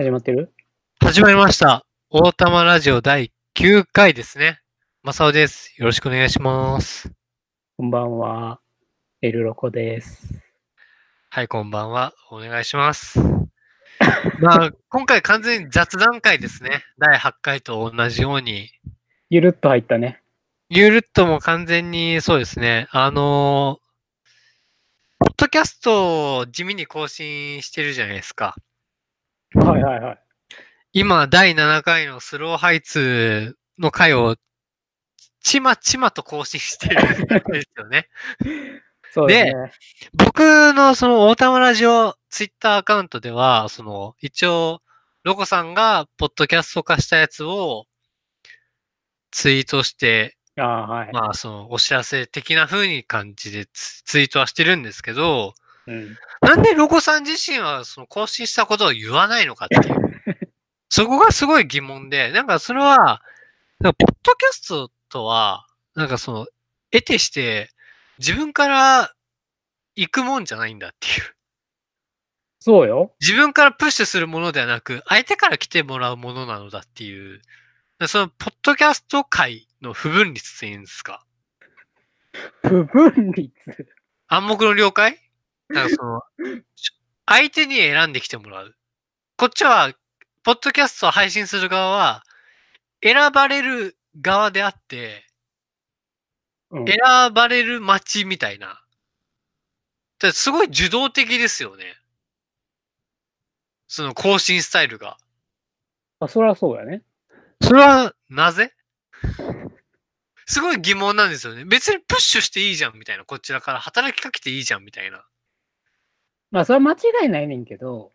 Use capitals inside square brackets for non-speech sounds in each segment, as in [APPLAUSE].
始まってる？始まりました。大玉ラジオ第9回ですね。マサオです。よろしくお願いします。こんばんは。エルロコです。はい、こんばんは。お願いします。[LAUGHS] まあ、今回完全に雑談会ですね。第8回と同じように。ゆるっと入ったね。ゆるっとも完全にそうですね。あのーポッドキャストを地味に更新してるじゃないですか。はいはいはい。今、第7回のスローハイツの回をちまちまと更新してるんですよね。[LAUGHS] そうですね。僕のその大玉ラジオツイッターアカウントでは、その一応、ロコさんがポッドキャスト化したやつをツイートして、ああ、はい。まあそのお知らせ的な風に感じでツツイートはしてるんですけど、うん。なんでロコさん自身はその更新したことを言わないのかっていう。そこがすごい疑問で、なんかそれは、なんかポッドキャストとは、なんかその、得てして、自分から行くもんじゃないんだっていう。そうよ。自分からプッシュするものではなく、相手から来てもらうものなのだっていう。その、ポッドキャスト界の不分率っていうんですか？不分率。暗黙の了解？なんかその、相手に選んできてもらう。こっちは、ポッドキャストを配信する側は、選ばれる側であって、うん、選ばれる街みたいな。すごい受動的ですよね。その更新スタイルが。あ、そりゃそうやね。それは、なぜ？すごい疑問なんですよね。別にプッシュしていいじゃんみたいな。こちらから働きかけていいじゃんみたいな。まあ、それは間違いないねんけど、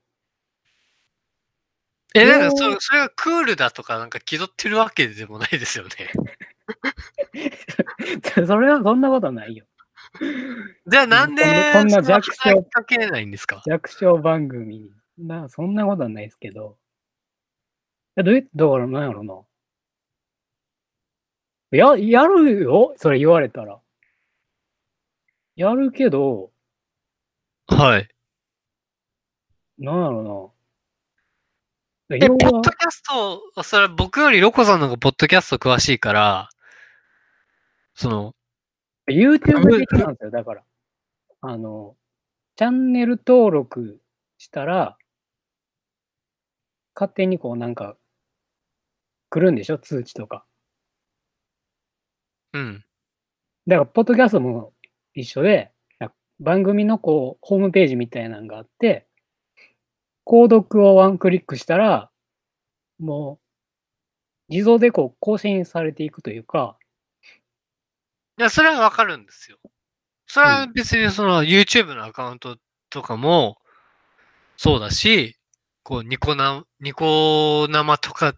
え、なんかそ、それがクールだとかなんか気取ってるわけでもないですよね。[LAUGHS] それはそんなことないよ。じゃあなんで、こんな弱小かけないんですか？弱小番組に。な、そんなことはないですけど。え、どういう、だからなんやろな。や、やるよ？それ言われたら。やるけど、はい。なんやろな。え、ポッドキャスト、それは僕よりロコさんの方がポッドキャスト詳しいから、その、YouTube 的なんですよ、だから。あの、チャンネル登録したら、勝手にこうなんか、来るんでしょ？通知とか。うん。だから、ポッドキャストも一緒で、番組のこう、ホームページみたいなのがあって、購読をワンクリックしたら、もう、自動でこう、更新されていくというか、いや、それはわかるんですよ。それは別にその YouTube のアカウントとかもそうだし、こう、ニコな、ニコ生とか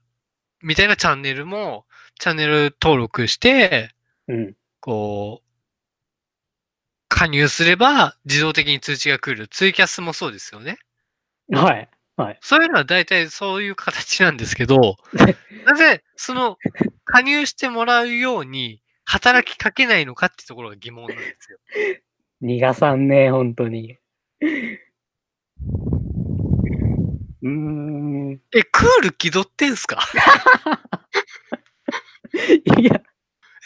みたいなチャンネルも、チャンネル登録して、うん。こう、加入すれば自動的に通知が来る。ツイキャスもそうですよね。はい。そういうのは大体そういう形なんですけど、[LAUGHS] なぜその加入してもらうように働きかけないのかってところが疑問なんですよ。逃がさんね、本当に。うーん。え、クール気取ってんすか？[LAUGHS] いや、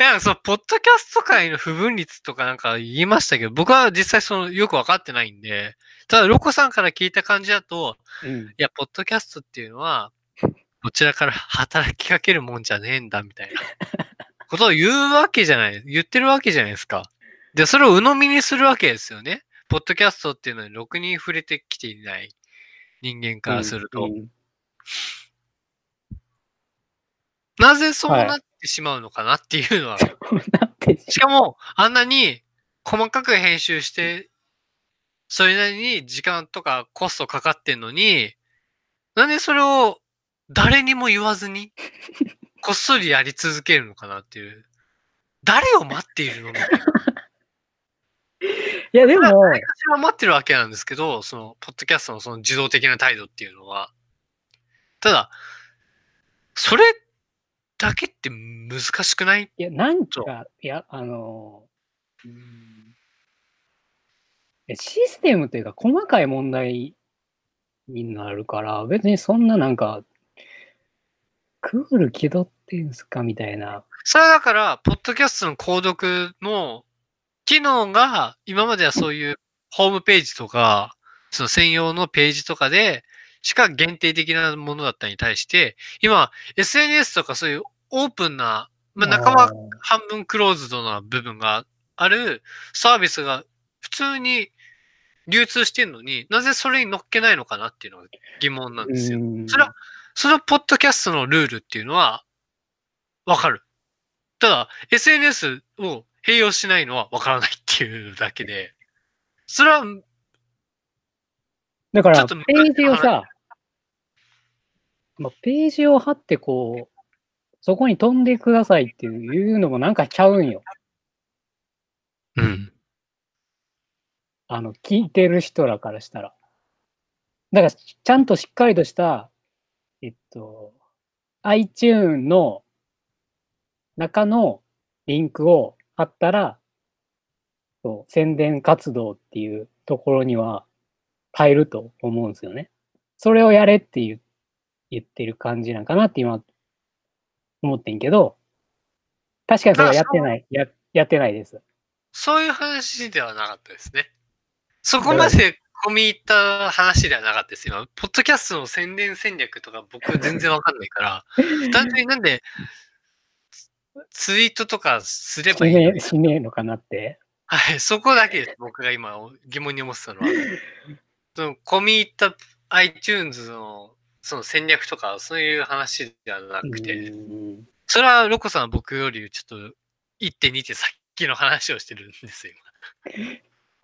いや、その、ポッドキャスト界の不分率とかなんか言いましたけど、僕は実際その、よくわかってないんで、ただ、ロコさんから聞いた感じだと、うん。いや、ポッドキャストっていうのは、こちらから働きかけるもんじゃねえんだ、みたいなことを言うわけじゃない、言ってるわけじゃないですか。で、それを鵜呑みにするわけですよね。ポッドキャストっていうのにろくに触れてきていない人間からすると。うんなぜそうはいなってしまうのかなっていうのは、ししかも、あんなに細かく編集して、それなりに時間とかコストかかってんのに、なんでそれを誰にも言わずに、こっそりやり続けるのかなっていう。誰を待っているのみたいな。[LAUGHS] いや、でも、誰かしら待ってるわけなんですけど、その、ポッドキャストのその自動的な態度っていうのは。ただ、それだけって難しくない？いや、なんか、いや、あの、うん。いやシステムというか、細かい問題になるから、別にそんななんか、クール気取ってんすかみたいな。それはだから、ポッドキャストの購読の機能が、今まではそういうホームページとか、その専用のページとかで、しか限定的なものだったに対して、今、SNS とかそういうオープンな、まあ、仲間半分クローズドな部分があるサービスが普通に流通してんのになぜそれに乗っけないのかなっていうのが疑問なんですよ。うんそれは、そのポッドキャストのルールっていうのはわかる。ただ、SNS を併用しないのはわからないっていうだけで、それは、だから、ページをさ、まあ、ページを貼ってこう、そこに飛んでくださいっていうのもなんかちゃうんよ。うん。あの、聞いてる人らからしたら。だから、ちゃんとしっかりとした、えっと、iTune の中のリンクを貼ったら、そう宣伝活動っていうところには入ると思うんですよね。それをやれって言ってる感じなんかなって今思ってんけど、確かにそれはやってない、ややってないです。そういう話ではなかったですね。そこまで込み入った話ではなかったですよ。ポッドキャストの宣伝戦略とか僕全然わかんないから、単純になんでツイートとかすればいいのしねえ、しねえのかなって。はい、そこだけです。僕が今疑問に思ってたのは。その込み入った iTunes のその戦略とかそういう話ではなくて、うんそれはロコさんは僕よりちょっと1.2手先の話をしてるんですよ、今。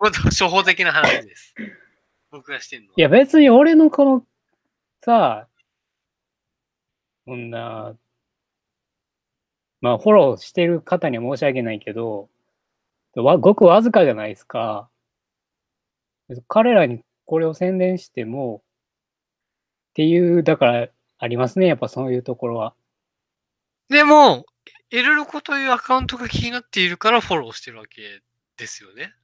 [LAUGHS] もっと初歩的な話です。[LAUGHS] 僕がしてるのは。いや別に俺のこのさ、こんな、まあフォローしてる方には申し訳ないけど、わごくわずかじゃないですか。彼らにこれを宣伝しても、っていう、だからありますね、やっぱそういうところは。でも、エルロコというアカウントが気になっているからフォローしてるわけですよね。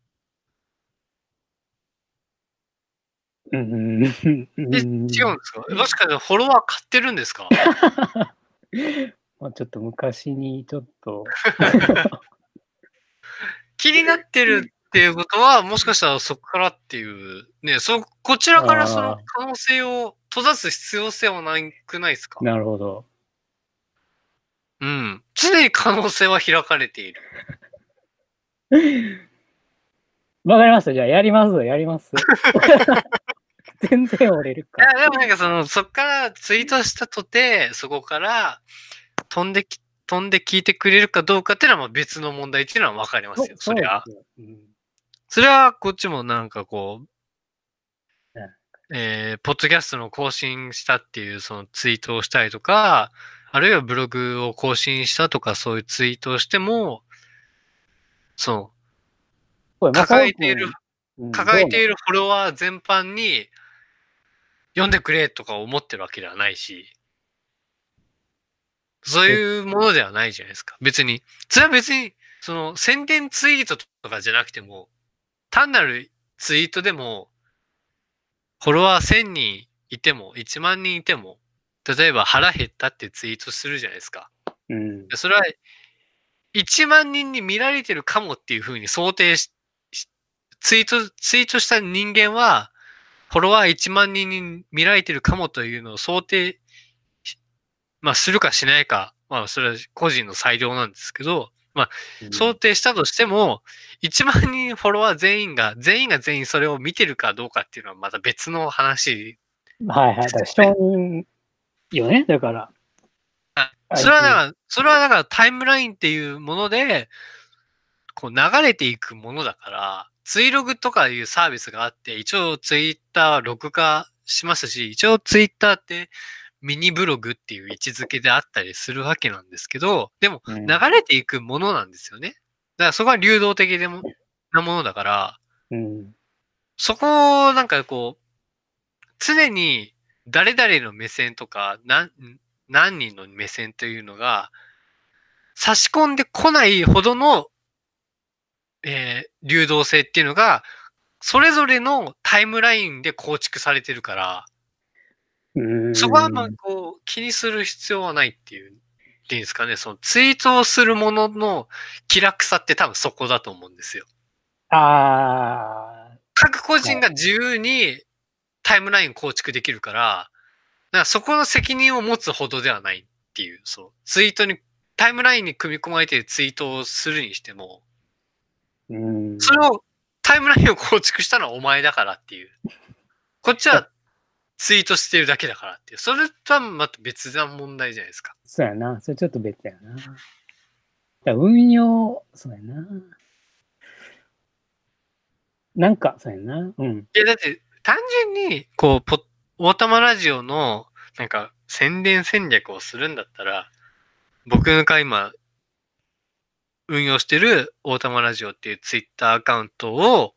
うん。え、違うんですか？もしかしてフォロワー買ってるんですか？[LAUGHS] まあちょっと昔にちょっと、[LAUGHS] 気になってるっていうことは、もしかしたらそこからっていう、ね、そ、こちらからその可能性を閉ざす必要性はなくないですか？なるほど。うん。常に可能性は開かれている。[LAUGHS] わかりました。じゃあやります。やります。[LAUGHS] 全然折れるいかや、。でもなんかその、そっからツイートしたとて、そこから飛んでき、飛んで聞いてくれるかどうかっていうのはまあ別の問題っていうのはわかりますよ。そりゃ。うんそれはこっちもなんかこううん、えー、ポッドキャストの更新したっていうそのツイートをしたりとか、あるいはブログを更新したとかそういうツイートをしても、そう、抱えている、うん抱えているフォロワー全般に読んでくれとか思ってるわけではないし、そういうものではないじゃないですか。別に。それは別に、その宣伝ツイートとかじゃなくても、単なるツイートでも、フォロワー1000人いても、1万人いても、例えば腹減ったってツイートするじゃないですか。うん。それは、1万人に見られてるかもっていうふうに想定し、しツイート、ツイートした人間は、フォロワー1万人に見られてるかもというのを想定し、まあ、するかしないか、まあ、それは個人の裁量なんですけど、想定したとしても、1万人フォロワー全員が、全員が全員それを見てるかどうかっていうのはまた別の話。はいはい。だからよね。だから。それはだから、それはだからタイムラインっていうもので、こう流れていくものだから、ツイログとかいうサービスがあって、一応ツイッター録画しますし、一応ツイッターってミニブログっていう位置づけであったりするわけなんですけど、でもうん流れていくものなんですよね。だからそこは流動的でもなものだから、うん。そこをなんかこう、常に誰々の目線とか、何何人の目線というのが、差し込んでこないほどの、えー流動性っていうのが、それぞれのタイムラインで構築されてるから、うんそこはまあこう気にする必要はないっていう、っていうんですかね、そのツイートをするものの気楽さって多分そこだと思うんですよ。ああ、各個人が自由にタイムライン構築できるから、だからそこの責任を持つほどではないっていう、そう、ツイートに、タイムラインに組み込まれてツイートをするにしても、うん。それを、タイムラインを構築したのはお前だからっていう。こっちはツイートしてるだけだからっていう。それとはまた別な問題じゃないですか。そうやな。それちょっと別やな。だ運用、そうやな。なんか、そうやな。うん。いや、だって、単純に、こう、ポッ、オータマラジオの、なんか、宣伝戦略をするんだったら、僕が今、運用してるオータマラジオっていうツイッターアカウントを、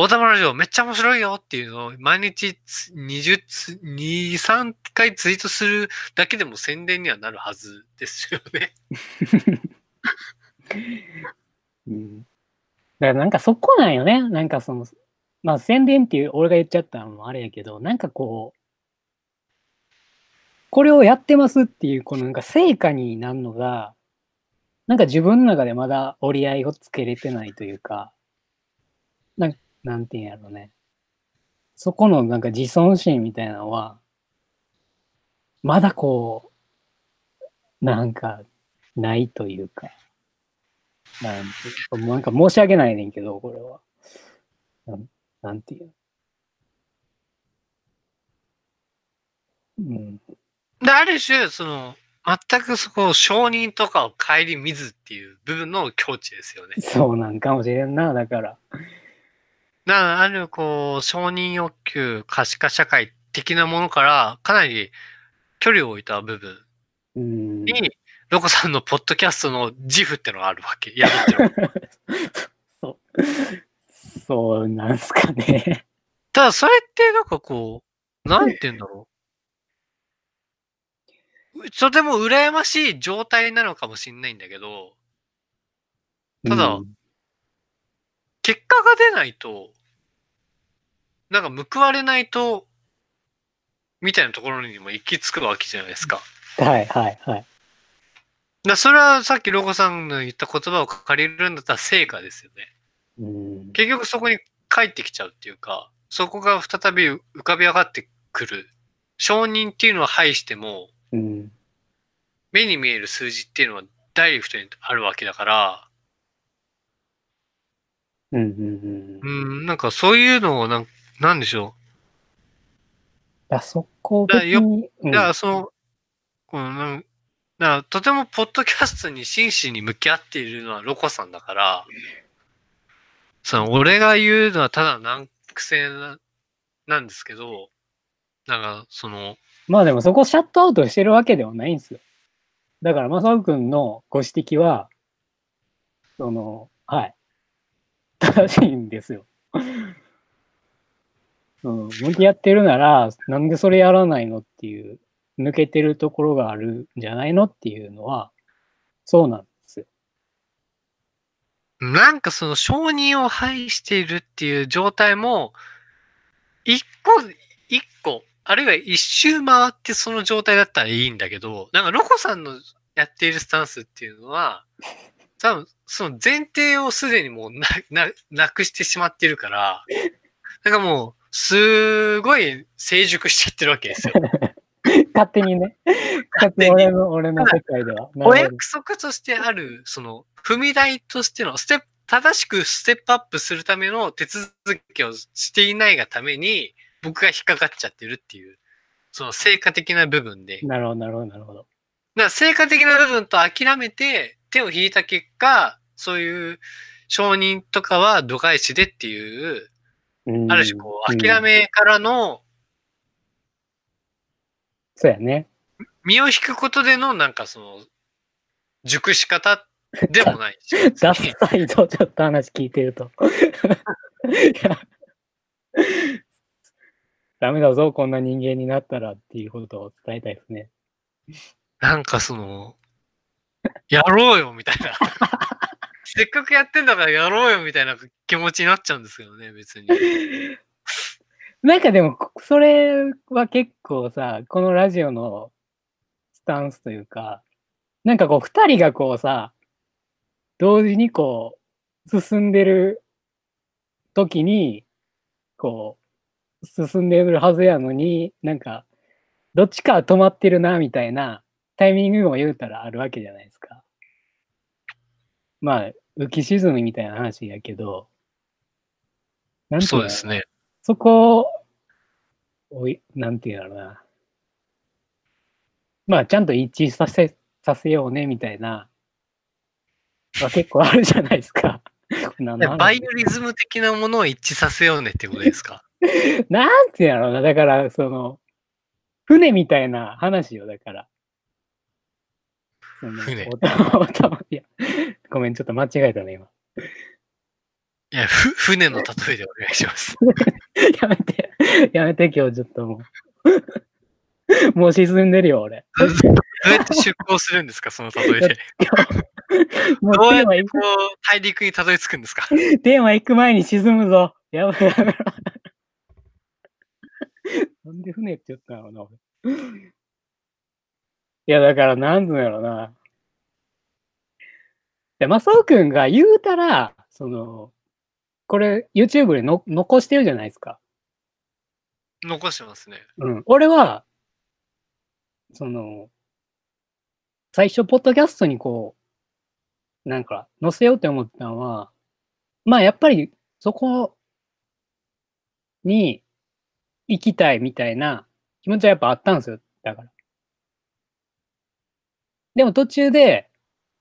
オータマラジオめっちゃ面白いよっていうのを毎日20つ、2、3回ツイートするだけでも宣伝にはなるはずですよね。[LAUGHS] うん。だからなんかそこなんよね。なんかその、まあ宣伝っていう俺が言っちゃったのもあれやけど、なんかこう、これをやってますっていう、このなんか成果になるのが、なんか自分の中でまだ折り合いをつけれてないというか、なんなんていうんやろね。そこのなんか自尊心みたいなのは、まだこう、なんか、ないというか、なんてなんか申し訳ないねんけど、これは。なんなんていう。うん。で、ある種、その、全くそこを承認とかを顧みずっていう部分の境地ですよね。そうなんかもしれんな、だから。だから、ある、こう、承認欲求、可視化社会的なものから、かなり距離を置いた部分うん。に、ロコさんのポッドキャストの自負ってのがあるわけ。やるって [LAUGHS] そう。そうなんすかね。ただ、それって、なんかこう、なんて言うんだろう。とても羨ましい状態なのかもしれないんだけど、ただうん結果が出ないと、なんか報われないと、みたいなところにも行き着くわけじゃないですか。はいはいはい。だそれはさっきロゴさんの言った言葉を借りるんだったら成果ですよね。うん。結局そこに帰ってきちゃうっていうか、そこが再び浮かび上がってくる。承認っていうのは排しても、うん。目に見える数字っていうのはダイレクトにあるわけだから、うんうんうん。うん、なんかそういうのをなん、なんでしょあそこだからよ別に、うう。んだからその、このだからとてもポッドキャストに真摯に向き合っているのはロコさんだから、その俺が言うのはただ難癖ななんですけど、なんかその、まあでもそこシャットアウトしてるわけではないんですよ。だから、マサオくんのご指摘は、その、はい。正しいんですよ。うん、向き合ってるなら、なんでそれやらないのっていう、抜けてるところがあるんじゃないのっていうのは、そうなんですよ。なんかその承認を排しているっていう状態も、一個、一個、あるいは一周回ってその状態だったらいいんだけど、なんかロコさんのやっているスタンスっていうのは、多分その前提をすでにもうな、な、なくしてしまってるから、なんかもう、すごい成熟しちゃってるわけですよ。[LAUGHS] 勝手にね。勝手に俺の、俺の世界では。お約束としてある、その、踏み台としてのステップ、正しくステップアップするための手続きをしていないがために、僕が引っかかっちゃってるっていう、その成果的な部分で。なるほど、なるほど、なるほど。ら成果的な部分と諦めて手を引いた結果、そういう承認とかは度外視でっていう、うんある種こう、うん諦めからのそうやね。身を引くことでのなんかその、熟し方でもないし。[LAUGHS] ダサいとちょっと話聞いてると。[LAUGHS] ダメだぞ、こんな人間になったらっていうことを伝えたいですね。なんかその、やろうよみたいな。[LAUGHS] せっかくやってんだからやろうよみたいな気持ちになっちゃうんですけどね、別に。[LAUGHS] なんかでも、それは結構さ、このラジオのスタンスというか、なんかこう、二人がこうさ、同時にこう、進んでる時に、こう、進んでるはずやのに、なんか、どっちか止まってるな、みたいなタイミングも言うたらあるわけじゃないですか。まあ、浮き沈みみたいな話やけど、なんていのそうですね。そこを、いなんていうんだろうな。まあ、ちゃんと一致させ、させようね、みたいな、は結構あるじゃないですか。[LAUGHS] バイオリズム的なものを一致させようねってことですか？[LAUGHS] なんていうんだろうな。だから、その、船みたいな話よ、だから。船 [LAUGHS] いや、ごめん、ちょっと間違えたね、今。いや、ふ船の例えでお願いします。[LAUGHS] やめて、やめて、今日ちょっともう。[LAUGHS] もう沈んでるよ、俺。どうやって出港するんですか、その例えで。もうどうやってこう、大陸にたどり着くんですか？く、テーマ行く前に沈むぞ。やばいやめろ。なんで船って言ったのな、俺。いや、だから、なんつうんやろな。で、マサオくんが言うたら、その、これ、YouTube での残してるじゃないですか。残してますね。うん。俺は、その、最初、ポッドキャストにこう、なんか、載せようって思ったのは、まあ、やっぱり、そこに行きたいみたいな気持ちはやっぱあったんですよ。だから。でも途中で、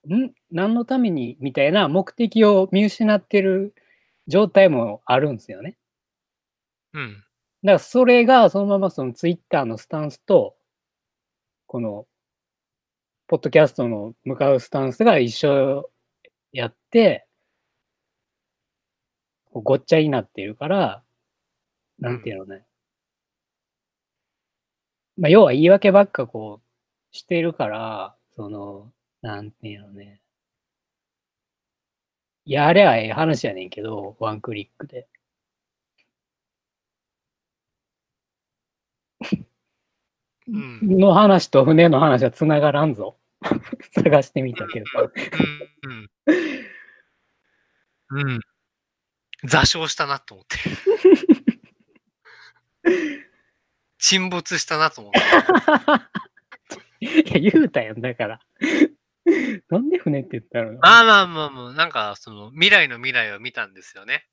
ん？何のためにみたいな目的を見失ってる状態もあるんですよね。うん。だからそれがそのままそのツイッターのスタンスと、この、ポッドキャストの向かうスタンスが一緒やって、ごっちゃになっているから、なんていうのね。まあ、要は言い訳ばっかこう、しているから、その、なんていうのね。やれゃええ話やねんけど、ワンクリックで。うん。の話と船の話は繋がらんぞ。[LAUGHS] 探してみたけど。うん。うん。うん。座礁したなと思って。[LAUGHS] 沈没したなと思って。[LAUGHS] いや、言うたやん、だから。[LAUGHS] なんで船って言ったのまあまあまあまあ、なんか、その、未来の未来を見たんですよね。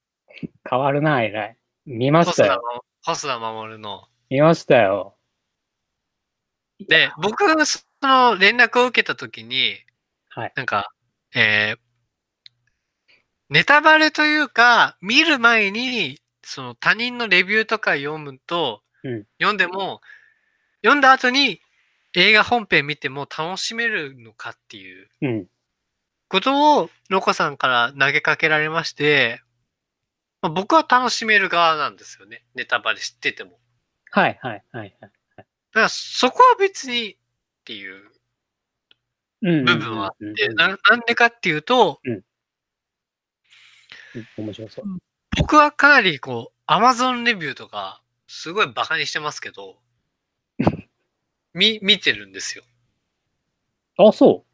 変わるな、えらい。見ましたよ。細田守の。見ましたよ。で、僕がその連絡を受けたときに、はい。なんか、えーネタバレというか、見る前に、その他人のレビューとか読むと、うん読んでも、読んだ後に映画本編見ても楽しめるのかっていううん。ことを、ロコさんから投げかけられまして、まあ、僕は楽しめる側なんですよね。ネタバレ知ってても。はい、はい、はい。はいだからそこは別にっていううん部分はあって、なんでかっていうと、うん面白そう。僕はかなりこう、アマゾンレビューとか、すごいバカにしてますけど、み、見てるんですよ。あ、そ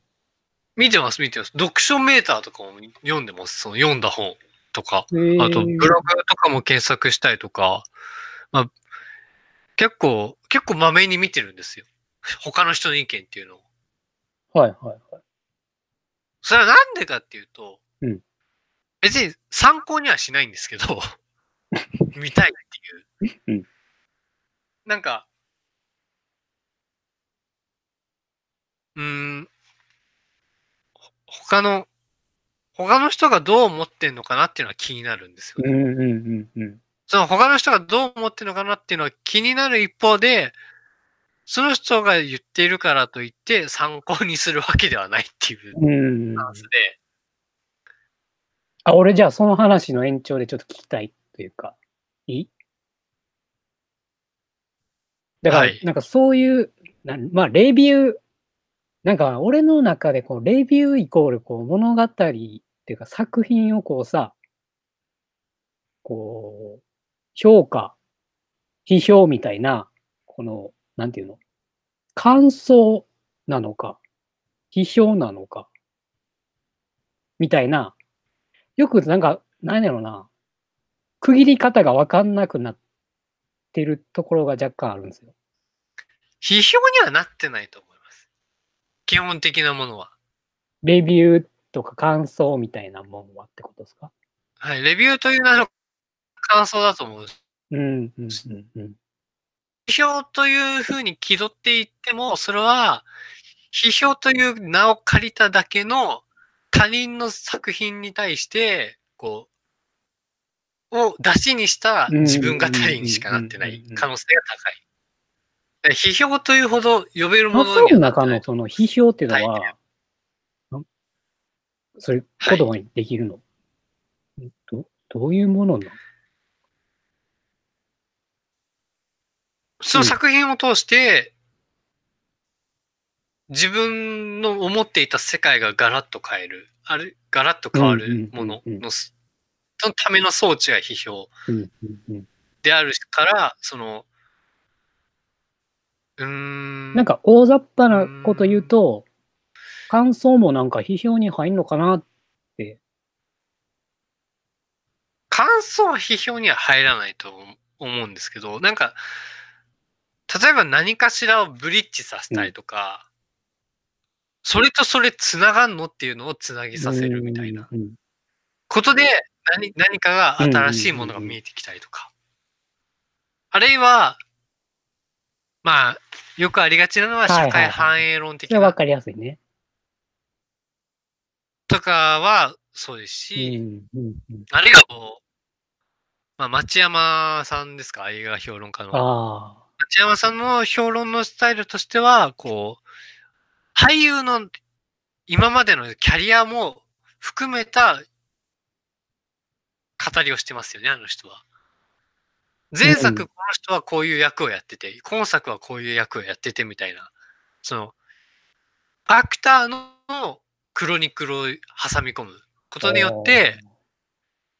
見てます、見てます。読書メーターとかも読んでます。その読んだ本とか。あと、ブログとかも検索したりとか、まあ、結構、結構まめに見てるんですよ。他の人の意見っていうのを。はい、はい、はい。それはなんでかっていうと、うん別に参考にはしないんですけど、[LAUGHS] 見たいっていう。うんなんか、うーん、ほ他の、他の人がどう思ってんのかなっていうのは気になるんですよね。うん、うん、うん、うん。その他の人がどう思ってるのかなっていうのは気になる一方で、その人が言っているからといって参考にするわけではないっていうで、あ、俺じゃあその話の延長でちょっと聞きたいというか、いい？だから、はい。なんかそういう、なんまあ、レビュー、なんか俺の中でこう、レビューイコールこう、物語っていうか作品をこうさ、こう、評価批評みたいな、この、なんていうの、感想なのか、批評なのか、みたいな、よくなんか、なんやろな、区切り方がわかんなくなってるところが若干あるんですよ。批評にはなってないと思います。基本的なものは。レビューとか感想みたいなものはってことですか？はい。レビューという名の感想だと思う。うん、うん、うん、うん。批評というふうに気取っていっても、それは、批評という名を借りただけの他人の作品に対して、こう、を出しにした自分語りにしかなってない可能性が高い。で批評というほど呼べるもののにはなってない。中のその批評っていうのはは、んそれ言葉にできるの、どどういうものなの？その作品を通して、自分の思っていた世界がガラッと変える、ある、ガラッと変わるものの、そのための装置が批評であるから、その、ん。なんか大雑把なこと言うと、感想もなんか批評に入んのかなって。感想は批評には入らないと思うんですけど、なんか、例えば何かしらをブリッジさせたりとか、それとそれ繋がんのっていうのを繋ぎさせるみたいなうんうんことで何何かが新しいものが見えてきたりとか。あるいは、まあ、よくありがちなのは社会反映論的なそれはわかりやすいね。とかはそうですうし、んうんうんあるいはこう、まあ、町山さんですか？映画評論家の。町山さんの評論のスタイルとしては、こう、俳優の今までのキャリアも含めた語りをしてますよね、あの人は。前うん作この人はこういう役をやってて、今作はこういう役をやっててみたいな、その、アクターのクロニクルを挟み込む。ことによって、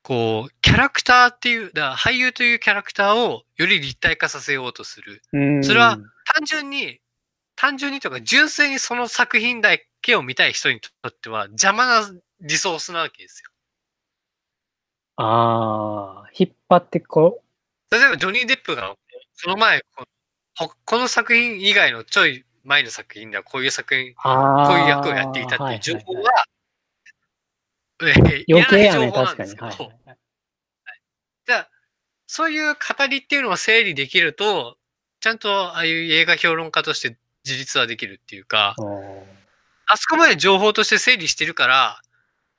こう、キャラクターっていう、だ俳優というキャラクターをより立体化させようとする。うん、それは単純に、単純にというか、純粋にその作品だけを見たい人にとっては邪魔なリソースなわけですよ。ああ、引っ張ってこ例えば、ジョニー・デップが、その前、この作品以外のちょい前の作品ではこういう作品。こういう役をやっていたっていう情報は、えー余計やいいね、情報な確かに。んですけど、はいはい。はい。じゃあ、そういう語りっていうのを整理できると、ちゃんとああいう映画評論家として自立はできるっていうか、あそこまで情報として整理してるから、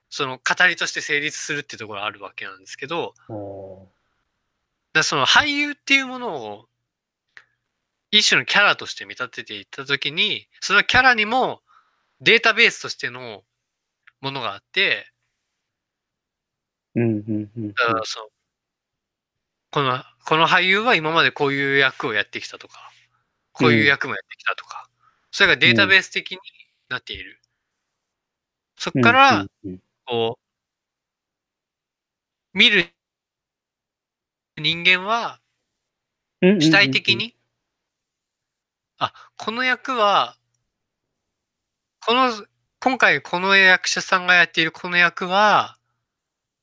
その語りとして成立するっていうところがあるわけなんですけど、おだその俳優っていうものを一種のキャラとして見立てていったときに、そのキャラにもデータベースとしてのものがあって、ーうんうんうん。だからそのこの、この俳優は今までこういう役をやってきたとか、こういう役もやってきたとか、それがデータベース的になっている。そこから、こう、見る人間は主体的に、あ、この役は、この、今回この役者さんがやっているこの役は、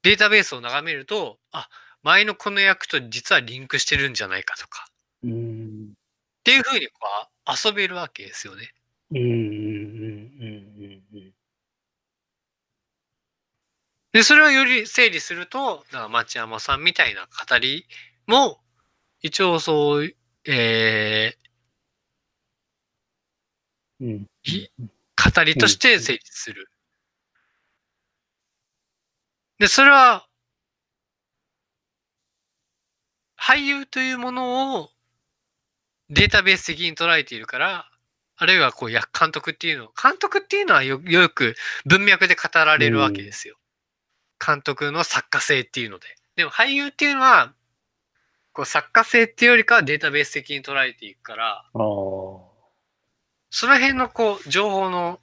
データベースを眺めると、あ、前のこの役と実はリンクしてるんじゃないかとか、うん。っていうふうにこう遊べるわけですよね。うんうんで、それをより整理すると、だから町山さんみたいな語りも、一応そう、えうんー、語りとして成立する。で、それは、俳優というものをデータベース的に捉えているから、あるいはこう、や監督っていうの、監督っていうのはよよく文脈で語られるわけですよ。監督の作家性っていうので。でも俳優っていうのは、こう作家性っていうよりかはデータベース的に捉えていくから、その辺のこう、情報の、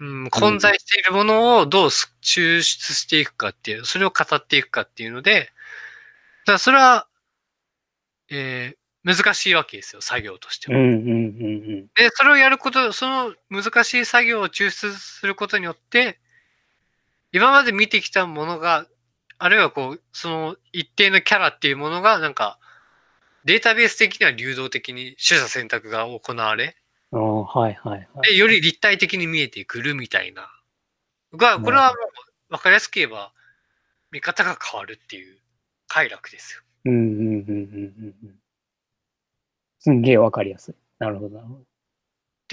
うん、混在しているものをどうす抽出していくかっていう、それを語っていくかっていうので、だからそれは、えー難しいわけですよ、作業としては。うんうんうんで、それをやること、その難しい作業を抽出することによって、今まで見てきたものが、あるいはこう、その一定のキャラっていうものが、なんか、データベース的には流動的に取捨選択が行われ、はいはいはい。で、より立体的に見えてくるみたいな。が、これはもう、わかりやすく言えば、見方が変わるっていう快楽ですよ。うんうんうんうんうんうん。すんげえわかりやすい。なるほどなるほど。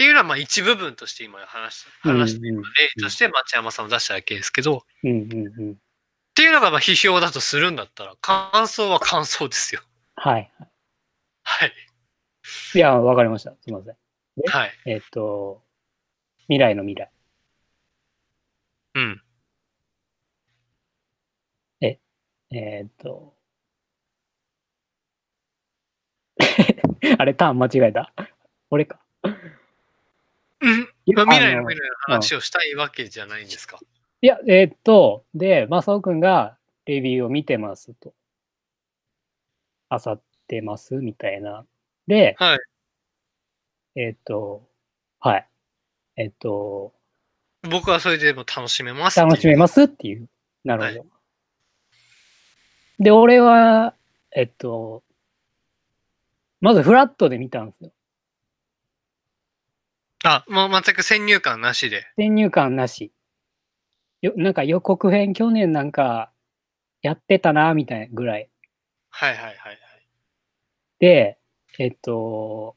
っていうのは、まあ一部分として今話し話して、例として町山さんを出しただけですけど、うんうんうん。っていうのがまあ批評だとするんだったら、感想は感想ですよ。はい。はい。いや、わかりました。すみません。はい。えっと、未来の未来。うん。えーっと、[LAUGHS] あれ、ターン間違えた？俺か。うん。まあ、未来のあ未来の話をしたいわけじゃないんですか？いや、えーっと、で、マサオくんがレビューを見てますと。あさってますみたいな。で、はい。えーっと、はい。えーっと、僕はそれでも楽しめます。楽しめますっていう。なるほど。はで、俺は、えっと、まずフラットで見たんですよ。あ、もう全く先入観なしで。先入観なし。よなんか予告編去年なんかやってたな、みたいなぐらい。はいはいはいはい。で、えっと、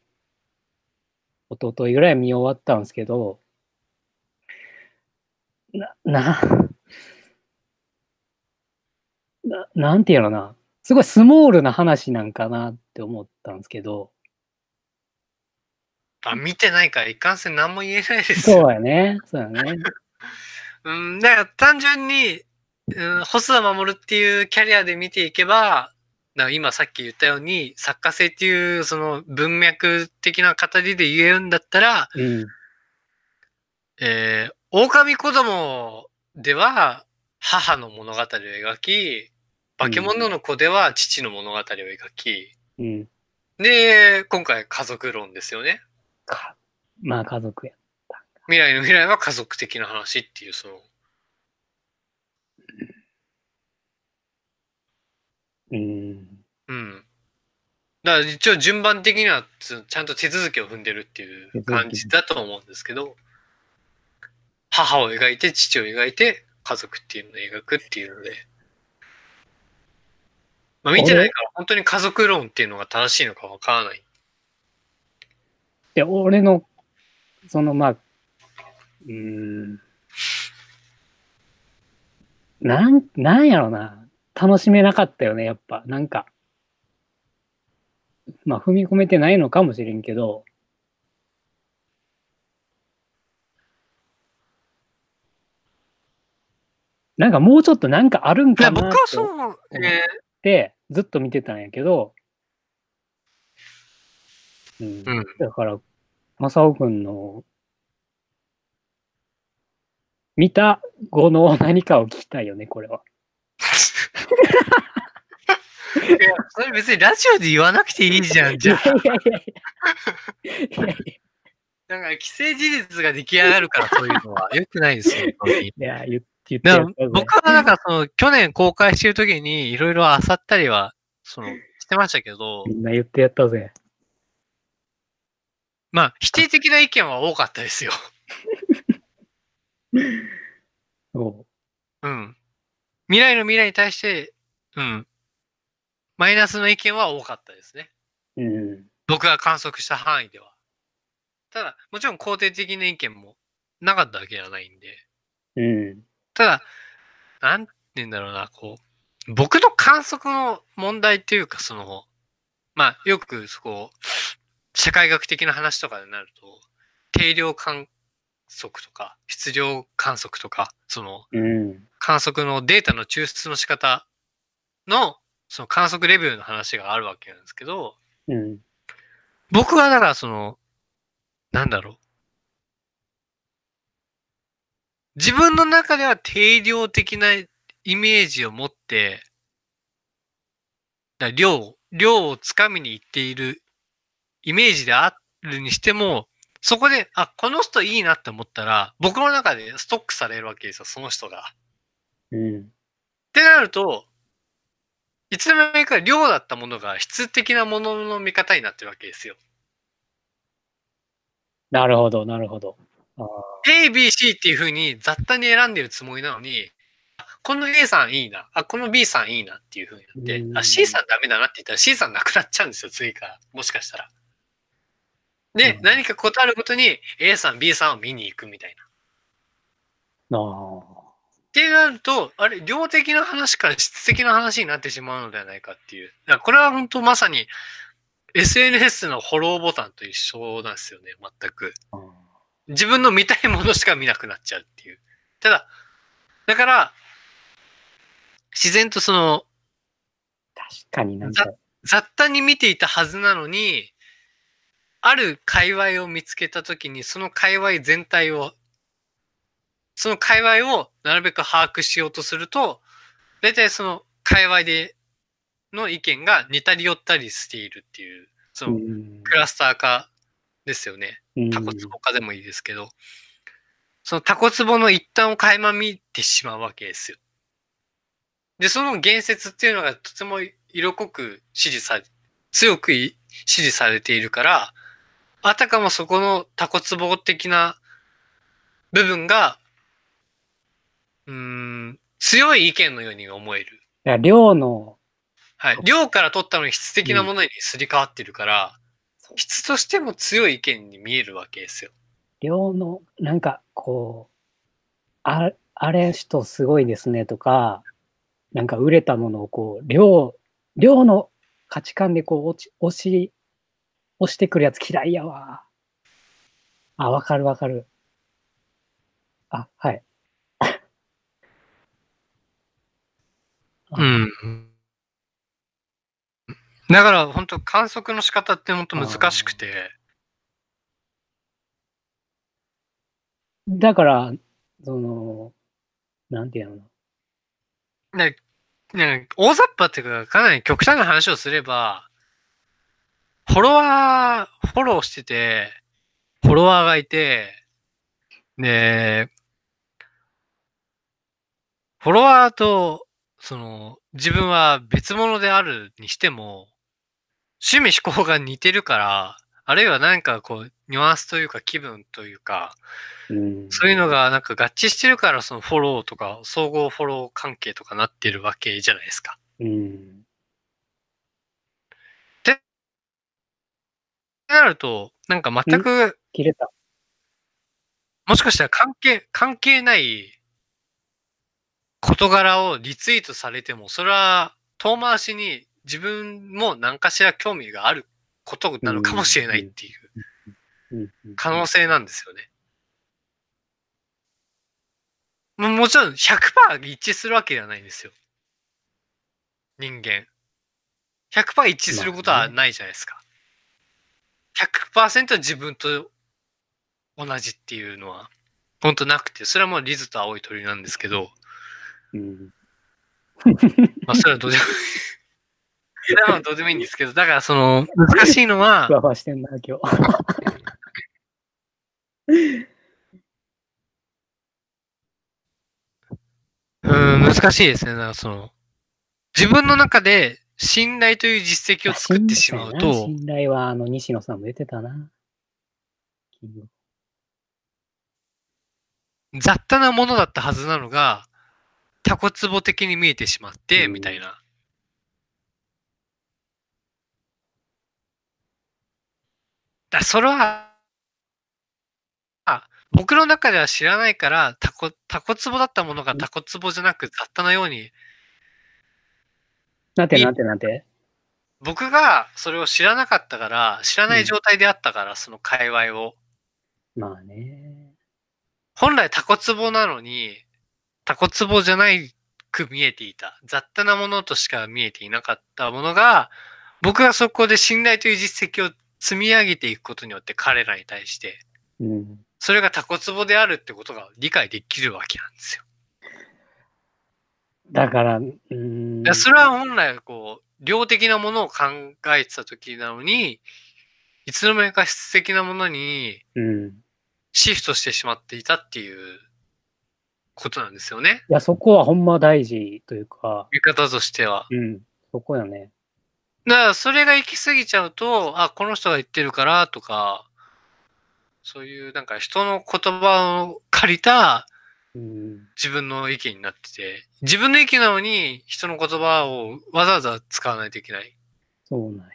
一昨日ぐらい見終わったんですけど、な、な、ななんていうのかな。すごいスモールな話なんかなって思ったんですけど、あ、見てないからいかんせん何も言えないですそうよ。やね。そうやね。[LAUGHS] うん、だから単純に、うん、細田守っていうキャリアで見ていけば、だ今さっき言ったように、作家性っていうその文脈的な語りで言えるんだったら、うん。えー、狼子供では母の物語を描き、化け物の子では父の物語を描き、うん。で、今回家族論ですよね。かまあ家族や。未来の未来は家族的な話っていう、その、うん。うん。だから一応順番的にはつちゃんと手続きを踏んでるっていう感じだと思うんですけど、母を描いて父を描いて家族っていうのを描くっていうので、まあ見てないから本当に家族論っていうのが正しいのかわからない。で、俺の、その、まあ、うーん。なん、なんやろな。楽しめなかったよね、やっぱ。なんか。まあ、踏み込めてないのかもしれんけど。なんかもうちょっとなんかあるんかなって僕はそう、ずっと見てたんやけど、うんーうん。だから、正雄くんの見た後の何かを聞きたいよね、これは。いや、それ別にラジオで言わなくていいじゃん、じゃあ。いやいやいやから既成事実が出来上がるからそういうのは良くないですよ、本当に。や、言って言ってだからやったぜ僕はなんかその去年公開してる時にいろいろ漁ったりはそのしてましたけど、みんな言ってやったぜ。まあ否定的な意見は多かったですよ。[LAUGHS] そうん。未来の未来に対して、うん。マイナスの意見は多かったですね。う。うん。僕が観測した範囲では。ただ、もちろん肯定的な意見もなかったわけじゃないんで。うん。ただ、なんて言うんだろうな、こう、僕の観測の問題っていうか、その、まあ、よく、そこ、社会学的な話とかになると、定量観測とか、質量観測とか、その、うん。観測のデータの抽出の仕方の、その観測レビューの話があるわけなんですけど、うん。僕はだからその、なんだろう。自分の中では定量的なイメージを持って、だ量、量をつかみに行っているイメージであるにしても、そこで、あ、この人いいなって思ったら、僕の中でストックされるわけですよ、その人が。うん。ってなると、いつの間にか量だったものが質的なものの見方になってるわけですよ。なるほど、なるほど。A、B、C っていう風に雑多に選んでるつもりなのに、あこの A さんいいな、あ、この B さんいいなっていう風になってう、んあ、C さんダメだなって言ったら C さんなくなっちゃうんですよ、次から。もしかしたら。で、うん何かことあるごとに A さん、B さんを見に行くみたいな。あー。ってなると、あれ、量的な話から質的な話になってしまうのではないかっていう。だからこれは本当まさに SNS のフォローボタンと一緒なんですよね、全く。自分の見たいものしか見なくなっちゃうっていう。ただ、だから、自然とその、確かになんか、雑多に見ていたはずなのに、ある界隈を見つけたときに、その界隈全体を、その界隈をなるべく把握しようとすると、大体その界隈での意見が似たり寄ったりしているっていう、そうのんクラスター化ですよね。うんタコツボ化でもいいですけど、そのタコツボの一端を垣間見てしまうわけですよ。で、その言説っていうのがとても色濃く支持され、強くい支持されているから、あたかもそこのタコツボ的な部分が、うーん、強い意見のように思える。いや、量の、はい。量から取ったのに質的なものにすり替わってるから、質としても強い意見に見えるわけですよ。量の、なんか、こう、ああれ人すごいですねとか、なんか売れたものをこう、量、量の価値観でこう、落ち、押し、押してくるやつ嫌いやわ。あ、わかるわかる。あ、はい。うん。だから本当観測の仕方って本当難しくて、だから、その、なんていうの？ね、ね、大雑把っていうか、かなり極端な話をすれば、フォロワー、フォローしてて、フォロワーがいて、で、フォロワーと、その、自分は別物であるにしても、趣味思考が似てるから、あるいは何かこう、ニュアンスというか気分というか、うん。そういうのがなんか合致してるから、そのフォローとか、総合フォロー関係とかなってるわけじゃないですか。うん。なると、なんか全く、切れた。もしかしたら関係、関係ない事柄をリツイートされても、それは遠回しに自分も何かしら興味があることなのかもしれないっていう可能性なんですよね。ももちろん100%一致するわけではないんですよ。人間。100%一致することはないじゃないですか。100%自分と同じっていうのは本当なくて、それはもうリズと青い鳥なんですけど、うん。まあそれはどうでもいい。それはまあどうでもいいんですけど、だからその難しいのはふ、わふわしてんな、今日。うん、難しいですね。だからその、自分の中で信頼という実績を作ってしまうと、信頼は、あの、西野さんも言ってたな。雑多なものだったはずなのが、タコツボ的に見えてしまって、うんみたいな。だそれは、あ僕の中では知らないから、タコ、タコツボだったものがタコツボじゃなく雑多なように、なんてなんてなんて？僕がそれを知らなかったから、知らない状態であったから、その界隈を。まあね。本来タコツボなのに、タコツボじゃないく見えていた。雑多なものとしか見えていなかったものが、僕がそこで信頼という実績を積み上げていくことによって彼らに対して、うん。それがタコツボであるってことが理解できるわけなんですよ。だから、うん。それは本来こう、量的なものを考えてた時なのに、いつの間にか質的なものにシフトしてしまっていたっていうことなんですよね。や、そこはほんま大事というか、見方としては。うん。そこよね。だから、それが行き過ぎちゃうと、あ、この人が言ってるからとか、そういうなんか人の言葉を借りたうん。自分の意見になってて、自分の意見なのに人の言葉をわざわざ使わないといけない。そうなんよ。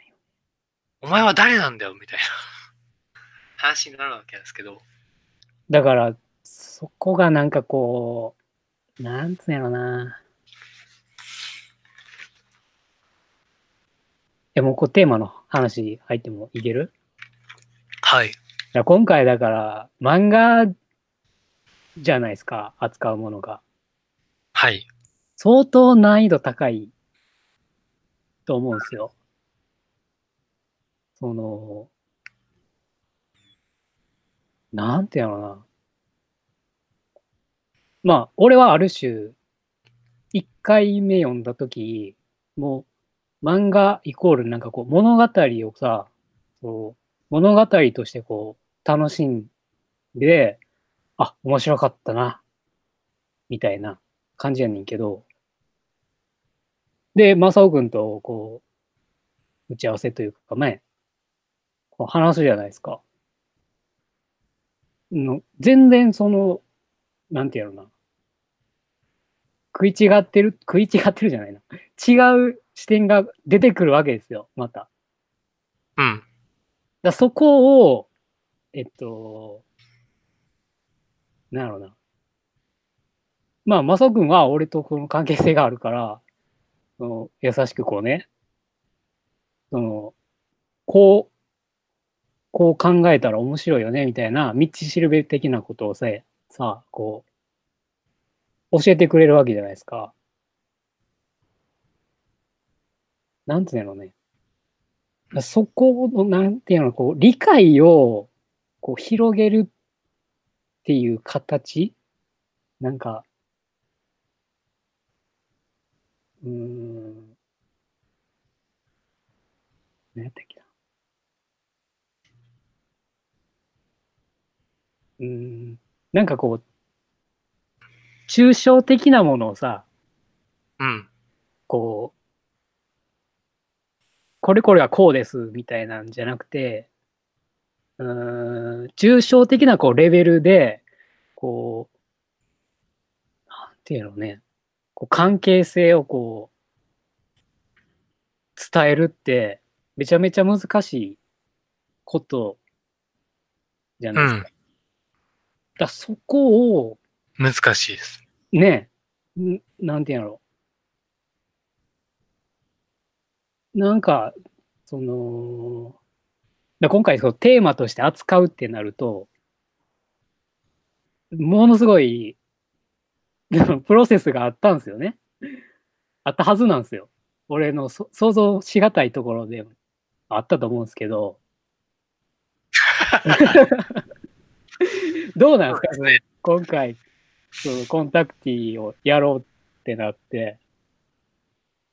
お前は誰なんだよみたいな話になるわけですけど。だから、そこがなんかこう、なんつうんやろな。え、もうこうテーマの話入ってもいける？はい。今回だから、漫画じゃないですか、扱うものが。はい。相当難易度高いと思うんですよ。その、なんてやろうな。まあ、俺はある種、一回目読んだとき、もう、漫画イコールなんかこう、物語をさ、そう物語としてこう、楽しんで、あ、面白かったな、みたいな感じやねんけど、で、マサオ君とこう、打ち合わせというか、前、こう話すじゃないですか。の全然その、なんていうのな。食い違ってる、食い違ってるじゃないな。違う視点が出てくるわけですよ、また。うん。だそこを、えっと、なんやろうな。まあ、マサ君は俺とこの関係性があるから、その優しくこうね、その、こう、こう考えたら面白いよね、みたいな、道しるべ的なことをさ、さ、こう、教えてくれるわけじゃないですか。なんていうのね。そこの、なんていうの、こう、理解を、こう、広げるっていう形？なんか、うーん、何やったっけな？うーん、なんかこう、抽象的なものをさ、うん。こう、これこれはこうですみたいなんじゃなくて、うーん、抽象的なこうレベルで、こう、なんていうのね、こう関係性をこう、伝えるって、めちゃめちゃ難しいことじゃないですか。だからそこを、難しいです。ね、んなんていうんやろ。なんか、その、だ今回そのテーマとして扱うってなると、ものすごい、[LAUGHS] プロセスがあったんですよね。あったはずなんですよ。俺のそ想像しがたいところであったと思うんですけど。[LAUGHS] どうなんですかね。今回、そのコンタクティをやろうってなって、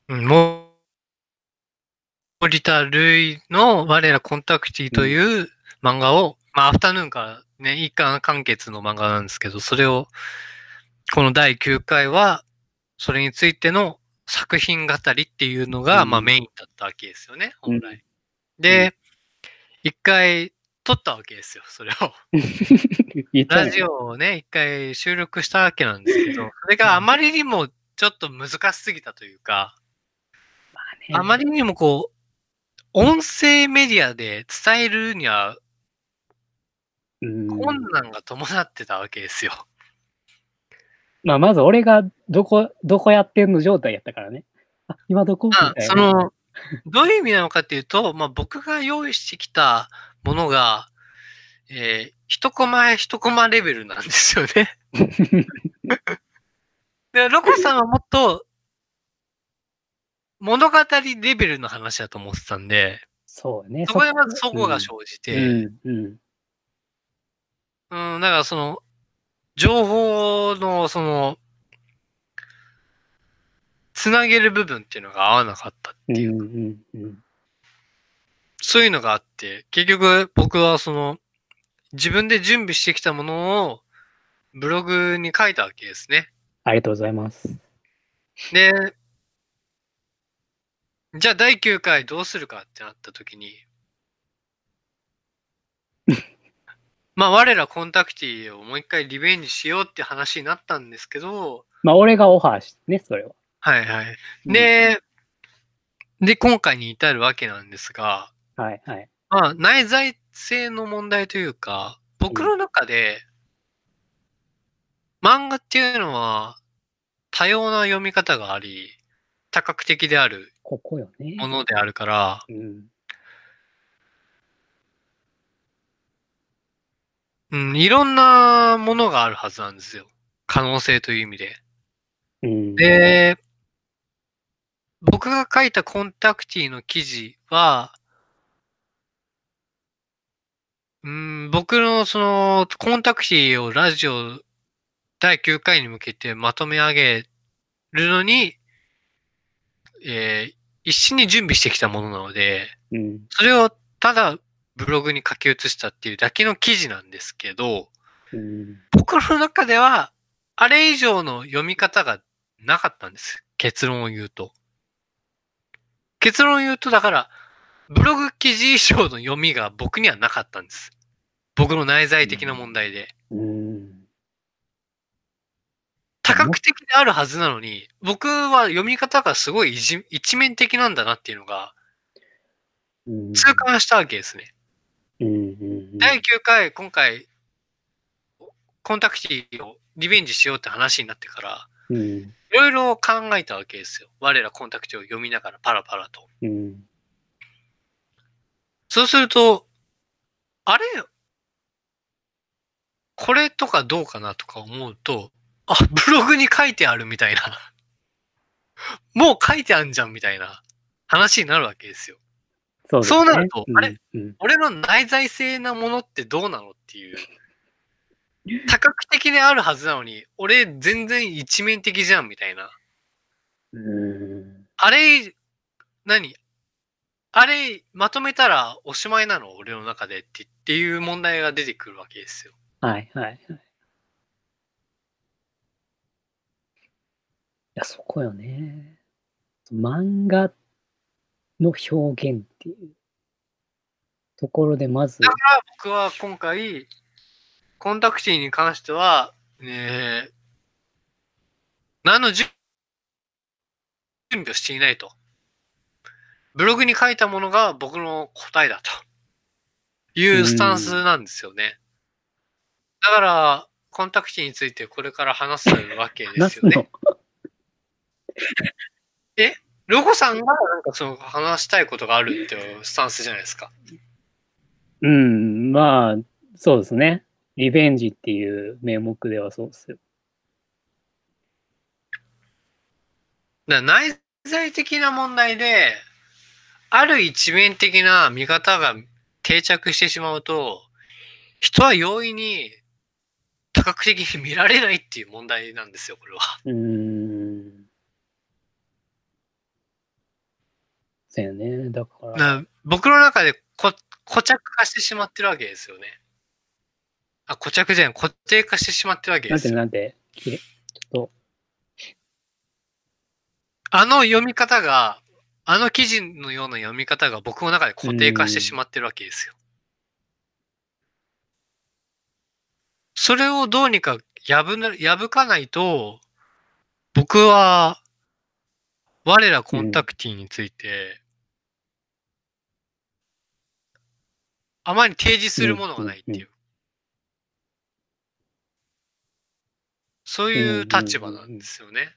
うん、も森田類の我らコンタクティという漫画を、まあ、アフタヌーンからね、一巻完結の漫画なんですけど、それを、この第9回は、それについての作品語りっていうのが、うん。まあメインだったわけですよね、本来。うん。で、一回撮ったわけですよ、それを。[LAUGHS] ラジオをね、一回収録したわけなんですけど、それがあまりにもちょっと難しすぎたというか、あまりにもこう、音声メディアで伝えるにはうん困難が伴ってたわけですよ。まあ、まず俺がどこ、どこやってんの状態やったからね。あ、今どこ？みまあたいな。その、どういう意味なのかっていうと、まあ僕が用意してきたものが、えー、一コマ一コマレベルなんですよね。[LAUGHS] で、ロコさんはもっと、物語レベルの話だと思ってたんで、そうね。そこでまずそこが生じて、うん、うん。うん、だからその、情報のその、つなげる部分っていうのが合わなかったってうんいう、うんうん。そういうのがあって、結局僕はその、自分で準備してきたものをブログに書いたわけですね。ありがとうございます。で、じゃあ第9回どうするかってなった時に、[LAUGHS] まあ我らコンタクティをもう一回リベンジしようって話になったんですけど、まあ、俺がオファーしてね、それは。はいはい。で、で、今回に至るわけなんですが、うん、はいはい。まあ内在性の問題というか、僕の中で、漫画っていうのは多様な読み方があり、多角的であるここよね。ものであるから、うん。うん、いろんなものがあるはずなんですよ。可能性という意味で。うん。で、僕が書いたコンタクティの記事は、うん、僕のそのコンタクティをラジオ第9回に向けてまとめ上げるのに、えー一緒に準備してきたものなので、うん。それをただブログに書き写したっていうだけの記事なんですけど、うん。僕の中では、あれ以上の読み方がなかったんです。結論を言うと。結論を言うと、だから、ブログ記事以上の読みが僕にはなかったんです。僕の内在的な問題で。うん。多角的であるはずなのに、僕は読み方がすごい一一面的なんだなっていうのがうん。痛感したわけですね。うん。うん。第9回、今回、コンタクティをリベンジしようって話になってから、うん。いろいろ考えたわけですよ。我らコンタクティを読みながらパラパラと。うん。そうすると、あれ？これとかどうかなとか思うと、あ、ブログに書いてあるみたいな。[LAUGHS] もう書いてあるじゃんみたいな話になるわけですよ。そうねそうなるとあれうん。俺の内在性なものってどうなのっていう。多角的であるはずなのに、俺全然一面的じゃんみたいな。うん。あれ、何？あれ、まとめたらおしまいなの？俺の中でってっていう問題が出てくるわけですよ。はいはいはい。や、そこよね。漫画の表現っていうところでまずだ、から僕は今回、コンタクティに関しては、ね、何の準準備をしていないと。ブログに書いたものが僕の答えだというスタンスなんですよね。だから、コンタクティについてこれから話すわけでなすよね。[LAUGHS] のロゴさんがなんかその話したいことがあるっていうスタンスじゃないですか。うん、まあ、そうですね。リベンジっていう名目ではそうですよ。だ内在的な問題で、ある一面的な見方が定着してしまうと、人は容易に多角的に見られないっていう問題なんですよ、これは。うーん。そうやね。だから、僕の中でこ固着化してしまってるわけですよね。あ、固着じゃない、固定化してしまってるわけなんですよ。てなんて、きれちょっと、あの読み方が、あの記事のような読み方が僕の中で固定化してしまってるわけですよ。それをどうにか破な破かないと、僕は、我らコンタクティについて、あまり提示するものがないっていう。そういう立場なんですよね。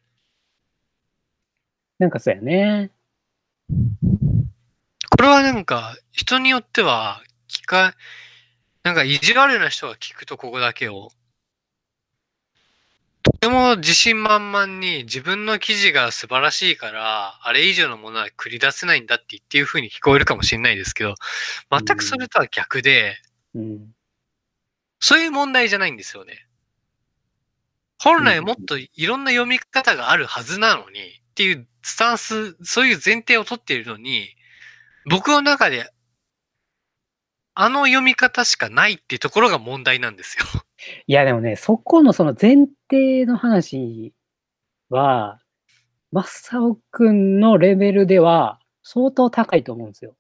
なんかそうやね。これはなんか、人によっては、聞か、なんか意地悪な人が聞くとここだけを、とても自信満々に自分の記事が素晴らしいから、あれ以上のものは繰り出せないんだって言っていう風に聞こえるかもしれないですけど、全くそれとは逆で、うん。そういう問題じゃないんですよね。本来もっといろんな読み方があるはずなのにっっていうスタンス、そういう前提を取っているのに、僕の中で、あの読み方しかないっていうところが問題なんですよ。いや、でもね、そこのその前提の話は、マサオくんのレベルでは相当高いと思うんですよ。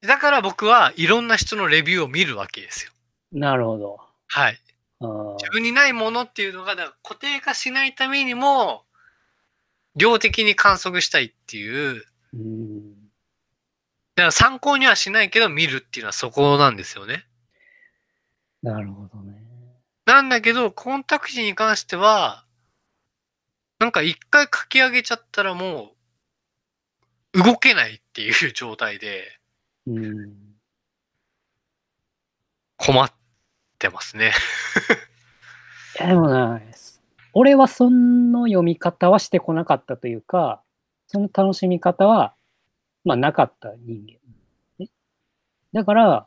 だから僕はいろんな人のレビューを見るわけですよ。なるほど。はい。自分にないものっていうのが固定化しないためにも、量的に観測したいっていう、うん。だから参考にはしないけど見るっていうのはそこなんですよね。なるほどね。なんだけど、コンタクトに関しては、なんか一回書き上げちゃったらもう、動けないっていう状態でうん。困ってますね。いや、でもな、俺はその読み方はしてこなかったというか、その楽しみ方は、まあなかった人間。ねだから、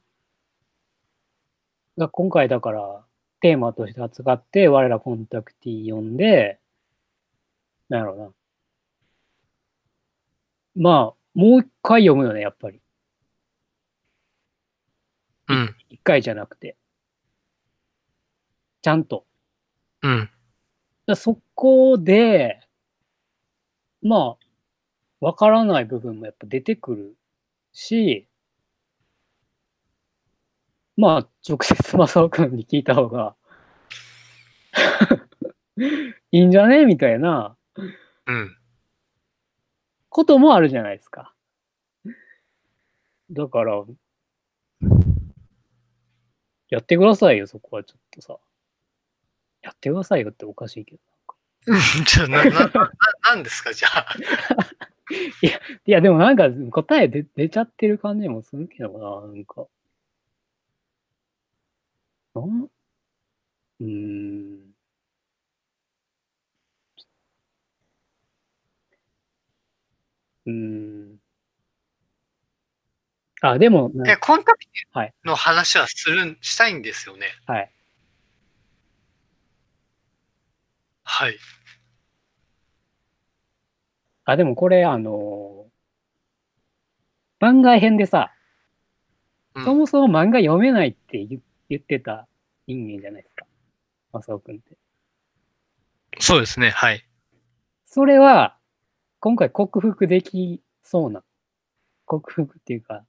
が今回だから、テーマとして扱って、我らコンタクティ読んで、なんやろうな。まあ、もう一回読むよね、やっぱり。うん。一回じゃなくて。ちゃんと。うん。だそこで、まあ、わからない部分もやっぱ出てくるし、まあ、直接 [LAUGHS] 正雄君に聞いた方が [LAUGHS] いいんじゃね？みたいなうん。こともあるじゃないですか。だから、やってくださいよ、そこはちょっとさ。やってくださいよっておかしいけど。[LAUGHS] じゃあ、な、な、な、なんですか、じゃあ。いや、でもなんか答え出出ちゃってる感じもするけどな、なんか。なんうーん。うーん。あ、でも、なえ、コンタクはいトの話はする、したいんですよね。はい。はい。あ、でもこれ、あの番外編でさ、うんそもそも漫画読めないって言言ってた人間じゃないですか。マサオくんって。そうですね、はい。それは、今回克服できそうな。克服っていうか、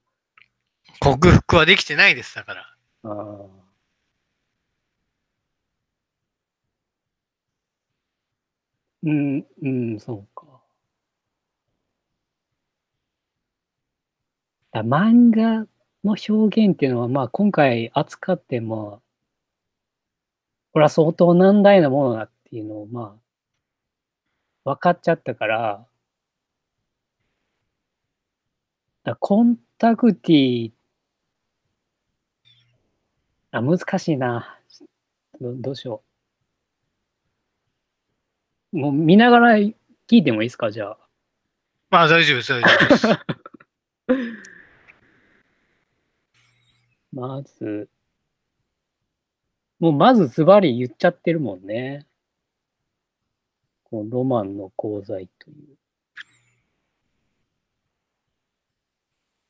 克服はできてないです、だから。あーうん、うん、そうか。だ漫画の表現っていうのは、まあ今回扱っても、これは相当難題なものだっていうのを、まあ、分かっちゃったから、だコンタクティあ、難しいな。どどうしよう。もう見ながら聞いてもいいですか、じゃあ。まあ、大丈夫です、大丈夫です。[LAUGHS] まず、もうまずズバリ言っちゃってるもんね。このロマンの功罪という。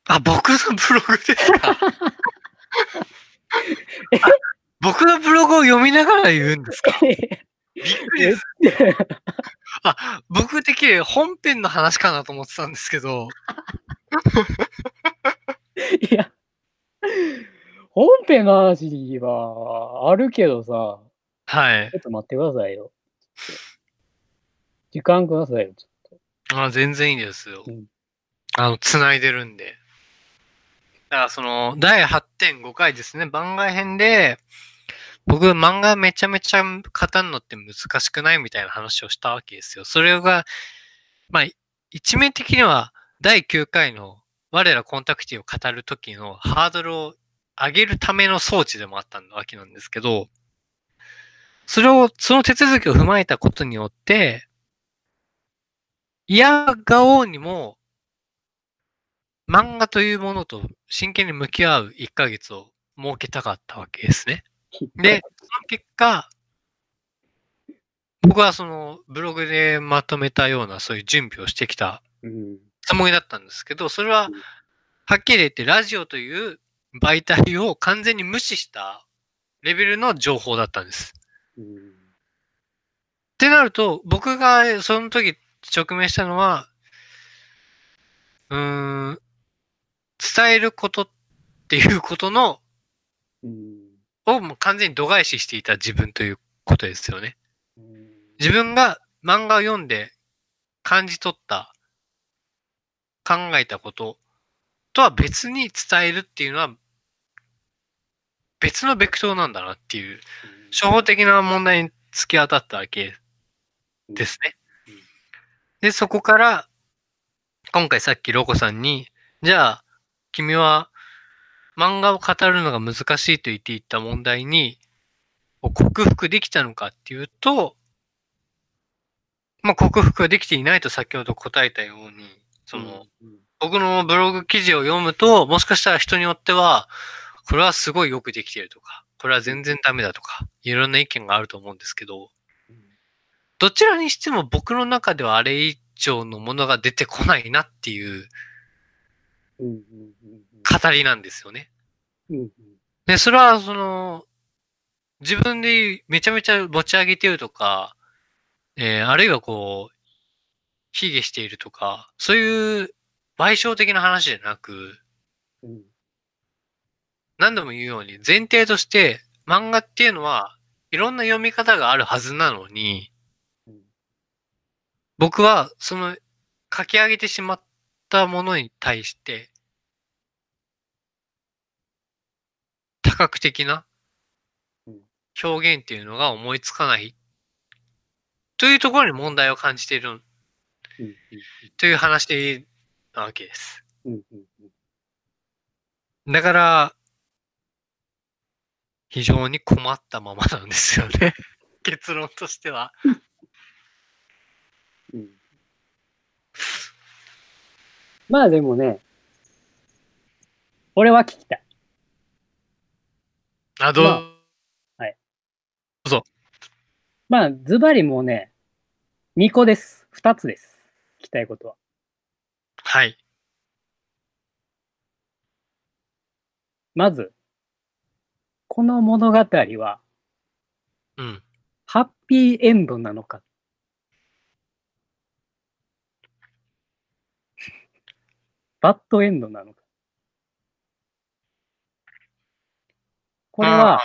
あ、僕のブログですか？あ [LAUGHS] 僕のブログを読みながら言うんですか？びっくりです。あ、僕的に本編の話かなと思ってたんですけど、いや、本編の話はあるけどさ、はいちょ。っと待ってくださいよ。時間くださいよ、ちょっと。あ全然いいですようん。ああの、繋いでるんで。だからその、第8.5回ですね、番外編で、僕、漫画めちゃめちゃ語るのって難しくないみたいな話をしたわけですよ。それが、まあ、一面的には第9回の我らコンタクティを語る時のハードルを上げるための装置でもあったわけなんですけど、それを、その手続きを踏まえたことによって、嫌がおうにも、漫画というものと真剣に向き合う1ヶ月を設けたかったわけですね。[LAUGHS] で、その結果、僕はそのブログでまとめたようなそういう準備をしてきたうん。つもりだったんですけど、それはうんはっきり言ってラジオという媒体を完全に無視したレベルの情報だったんです。うん。ってなると、僕がその時直面したのは、うーん、伝えることっていうことの、うん。をもう完全に度外視していた自分ということですよね。うん自分が漫画を読んで感じ取った、考えたこととは別に伝えるっていうのは、別のベクトルなんだなっていう、初歩的な問題に突き当たったわけですね。うん。で、そこから、今回さっきロコさんに、じゃあ、君は漫画を語るのが難しいと言っていた問題に、を克服できたのかっていうと、まあ、克服ができていないと先ほど答えたように、その、うん、僕のブログ記事を読むと、もしかしたら人によっては、これはすごいよくできてるとか、これは全然ダメだとか、いろんな意見があると思うんですけど、どちらにしても僕の中ではあれ以上のものが出てこないなっていう。語りなんですよね。で、それはその、自分でめちゃめちゃ持ち上げてるとか、えーあるいはこう、卑下しているとか、そういう賠償的な話じゃなく、うん。何度も言うように前提として漫画っていうのはいろんな読み方があるはずなのに、うん僕はその書き上げてしまったものに対して、多角的なうん表現っていうのが思いつかないというところに問題を感じているうん。という話なわけです。だから、非常に困ったままなんですよね。[LAUGHS] 結論としては。うん。まあでもね、俺は聞きたい。あ、どう、ままあ、ズバリもうね、2個です。2つです。聞きたいことは。はい。まず、この物語は、うん。ハッピーエンドなのか。[LAUGHS] バッドエンドなのか。これは、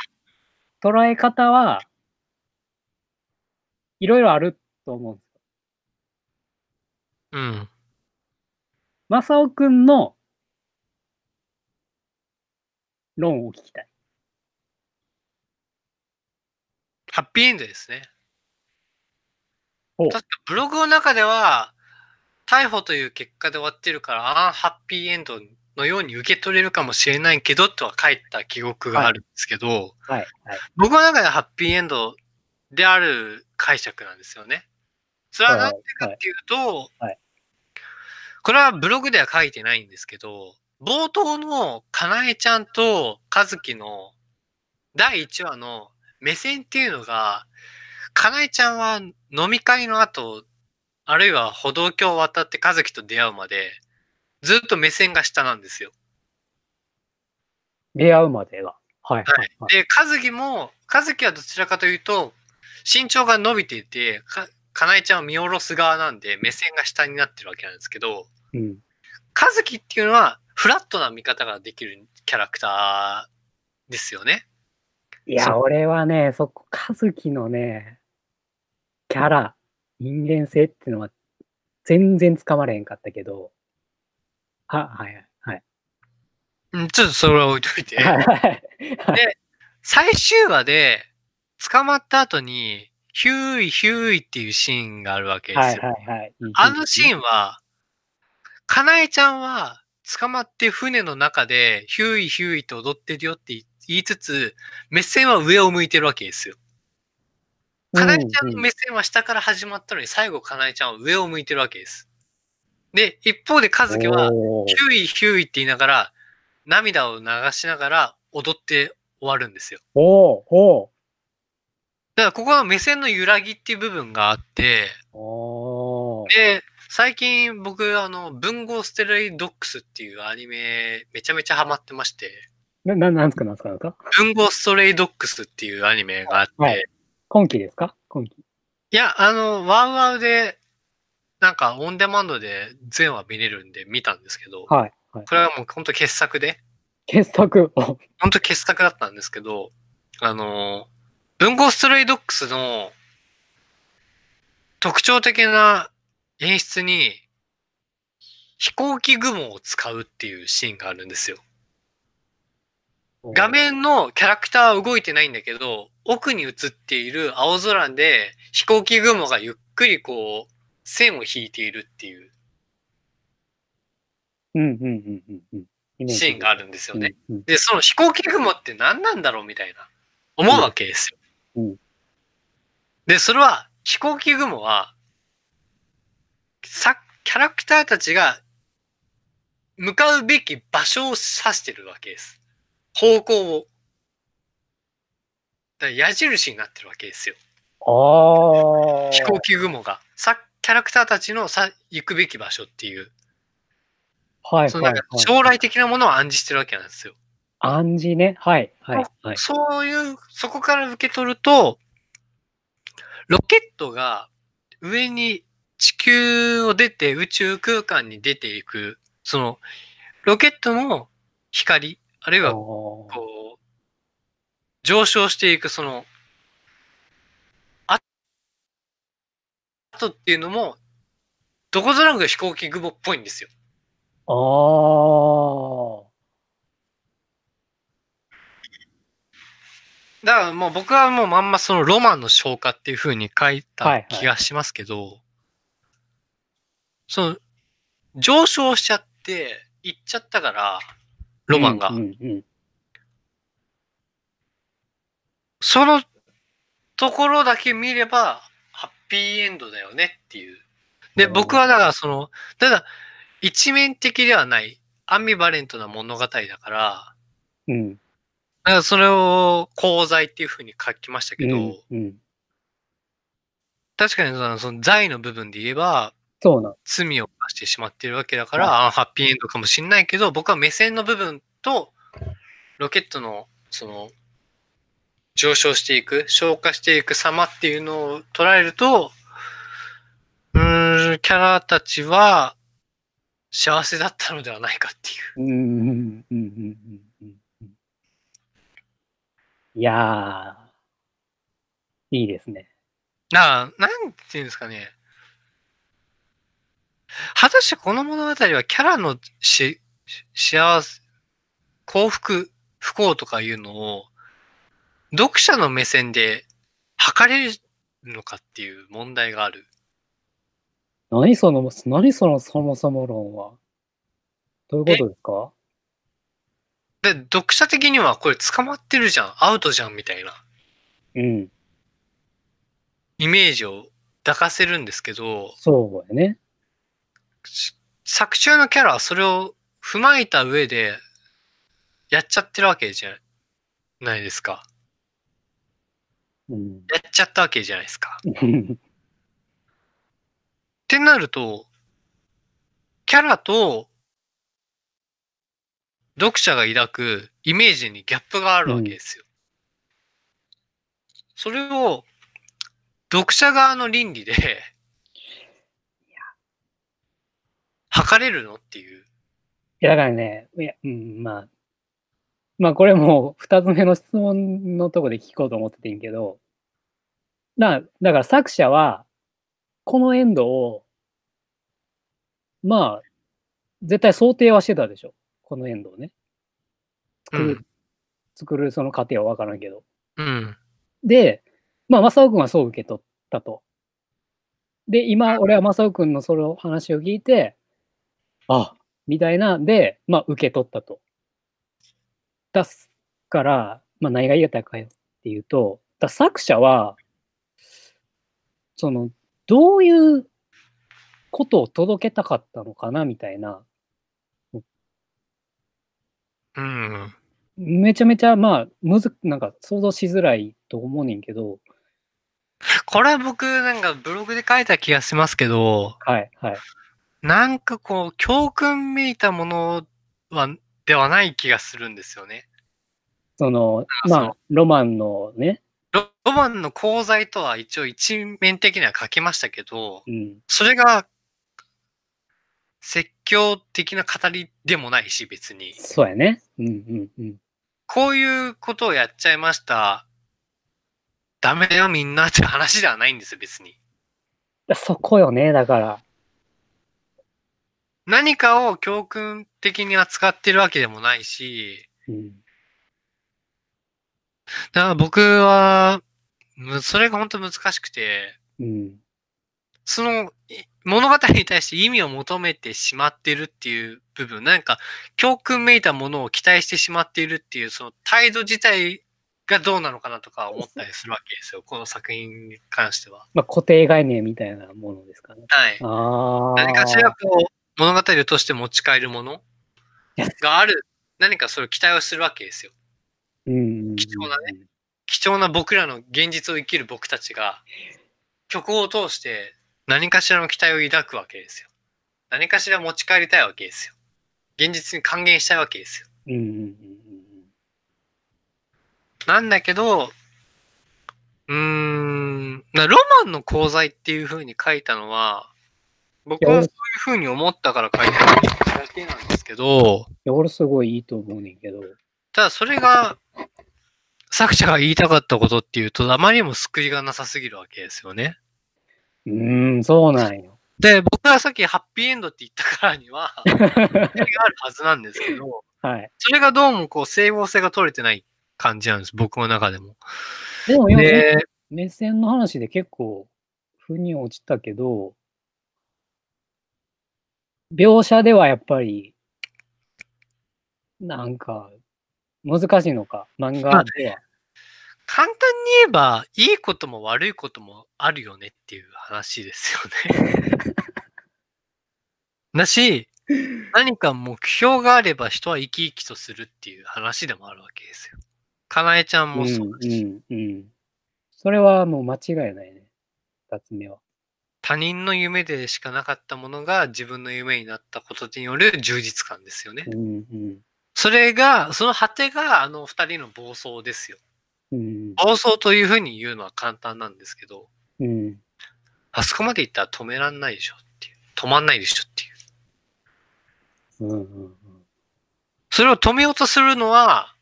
捉え方は、いろいろあると思うんですよ。うん。マサオくんの論を聞きたい。ハッピーエンドですね。確かブログの中では、逮捕という結果で終わってるから、ああ、ハッピーエンドのように受け取れるかもしれないけど、とは書いた記憶があるんですけど、はい、はい。僕の中ではハッピーエンドである解釈なんですよね。それは何でかっていうと、はいこれはブログでは書いてないんですけど、冒頭のかなえちゃんとかずきの第1話の目線っていうのが、かなえちゃんは飲み会の後、あるいは歩道橋を渡ってかずきと出会うまで、ずっと目線が下なんですよ。出会うまでが。はい、ははいい。はい。で、和樹も、和樹はどちらかというと、身長が伸びていて、か、かなえちゃんを見下ろす側なんで、目線が下になってるわけなんですけど、うん。和樹っていうのは、フラットな見方ができるキャラクターですよね。いや、俺はね、そこ、和樹のね、キャラ、人間性っていうのは全然つかまれへんかったけど、は、はい、はい。うん、ちょっとそれは置いといて。で、最終話で、捕まった後に、ヒューイヒューイっていうシーンがあるわけですよ。はい、はい、はい。あのシン。ーンは、かなえちゃんは捕まって船の中でヒューイヒューイと踊ってるよって言いつつ、目線は上を向いてるわけですよ。かなえちゃんの目線は下から始まったのに、最後かなえちゃんは上を向いてるわけです。で、一方で和樹は、ヒューイヒューイって言いながら、涙を流しながら踊って終わるんですよ。おーおだからここは目線の揺らぎっていう部分があって。で、最近僕、あの、文豪ステレイドックスっていうアニメめちゃめちゃハマってまして、な、ななんすかなんすかなんすか？文豪ストレイドックスっていうアニメがあって、はい今期ですか？今期。いや、あの、ワウワウで、なんかオンデマンドで全話見れるんで見たんですけど、はい。はい。これはもう本当傑作で、傑作？お [LAUGHS] 本当傑作だったんですけど、あの、文豪ストレイドックスの特徴的な演出に飛行機雲を使うっていうシーンがあるんですよ。画面のキャラクターは動いてないんだけど、奥に映っている青空で飛行機雲がゆっくりこう線を引いているっていうシーンがあるんですよね。で、その飛行機雲って何なんだろうみたいな思うわけですよ。うんで、それは飛行機雲はさキャラクターたちが向かうべき場所を指してるわけです。方向を。だから矢印になってるわけですよ。ああ。飛行機雲が。さキャラクターたちのさ行くべき場所っていう、はいそのなんかはいはい。将来的なものを暗示してるわけなんですよ。暗示ね。はいはいはい。そういう、そこから受け取ると、ロケットが上に地球を出て宇宙空間に出ていく、その、ロケットの光、あるいはこう、上昇していくその、あとっていうのも、どこぞなく飛行機雲っぽいんですよ。あー。だからもう僕はもうまんまそのロマンの消化っていう風に書いはいたはい気がしますけど、その、上昇しちゃって、行っちゃったから、ロマンが。うんうんうんそのところだけ見れば、ハッピーエンドだよねっていう。で、うん僕はだからその、ただ、一面的ではない、アンビバレントな物語だから、うん。だからそれを功罪っていう風に書きましたけど、うんうん。確かにそのその罪の部分で言えば、そうなん。罪を犯してしまっているわけだから、アンハッピーエンドかもしれないけど、僕は目線の部分と、ロケットの、その、上昇していく、消化していく様っていうのを捉えると、うーん、キャラたちは幸せだったのではないかっていう。うんうんうんうんうんうんうん。いやー、いいですね。なあ、なんていうんですかね。果たしてこの物語はキャラのし幸せ、幸福、不幸とかいうのを、読者の目線で測れるのかっていう問題がある。何その、何そのそもそも論は。どういうことですか？で、読者的にはこれ捕まってるじゃん、アウトじゃんみたいなうん。イメージを抱かせるんですけど、そうやね。し作中のキャラはそれを踏まえた上でやっちゃってるわけじゃないですか。うん。やっちゃったわけじゃないですか。[LAUGHS] ってなると、キャラと読者が抱くイメージにギャップがあるわけですよ。それを読者側の倫理で測れるのっていう。いや、だからね、いや、うん、まあ、まあ、これもう二つ目の質問のとこで聞こうと思っててんけど、だだから作者は、このエンドを、まあ、絶対想定はしてたでしょ。このエンドをね。作る、うん作るその過程はわからんけど。うん。で、まあ、正雄君はそう受け取ったと。で、今、俺は正雄君のその話を聞いて、あ、みたいな、で、まあ、受け取ったと。出すから、まあ、何が言いたいかよっていうと、だ作者は、その、どういうことを届けたかったのかな、みたいな。うん。めちゃめちゃ、まあ、むず、なんか想像しづらいと思うねんけど、これは僕なんかブログで書いた気がしますけど、はい、はい。なんかこう、教訓めいたものは、ではない気がするんですよね。その、あまあ、ロマンのね、ロロマンの功罪とは一応一面的には書きましたけど、うん、それが説教的な語りでもないし、別に。そうやね。うん、うん、うん。こういうことをやっちゃいました。ダメだよみんなって話ではないんですよ、別に。そこよね、だから。何かを教訓的に扱ってるわけでもないし、うん、だから僕は、むそれが本当難しくて、うん、そのい物語に対して意味を求めてしまってるっていう部分、なんか教訓めいたものを期待してしまっているっていう、その態度自体がどうなのかなとか思ったりするわけですよ。[LAUGHS] この作品に関しては。まあ、固定概念みたいなものですかね。はい。ああ。何かしらこう、物語を通して持ち帰るものがある、何かそれを期待をするわけですよ。うん、貴重なね。貴重な僕らの現実を生きる僕たちが、曲を通して何かしらの期待を抱くわけですよ。何かしら持ち帰りたいわけですよ。現実に還元したいわけですよ。うん、うん、うんなんだけど、うーん、なロマンの功罪っていう風に書いたのは、僕はそういう風に思ったから書いただけなんですけど、いや、俺すごいいいと思うねんけど。ただそれが、作者が言いたかったことっていうと、あまりにも救いがなさすぎるわけですよね。うーん、そうなんよ。で、僕はさっきハッピーエンドって言ったからには、があるはずなんですけど、はい。それがどうもこう整合性が取れてない感じなんです、僕の中でも。でも、今で、目線の話で結構、腑に落ちたけど、描写ではやっぱり、なんか、難しいのか、漫画では。簡単に言えば、いいことも悪いこともあるよねっていう話ですよね。[LAUGHS] だし、何か目標があれば人は生き生きとするっていう話でもあるわけですよ。かなえちゃんもそうだし、うん、うん、うん。それはもう間違いないね。二つ目は。他人の夢でしかなかったものが自分の夢になったことによる充実感ですよね。うん、うん。それが、その果てがあの二人の暴走ですよ。うん、暴走というふうに言うのは簡単なんですけど、うん。あそこまで行ったら止めらんないでしょっていう。止まんないでしょっていう。うん、うん。それを止めようとするのは、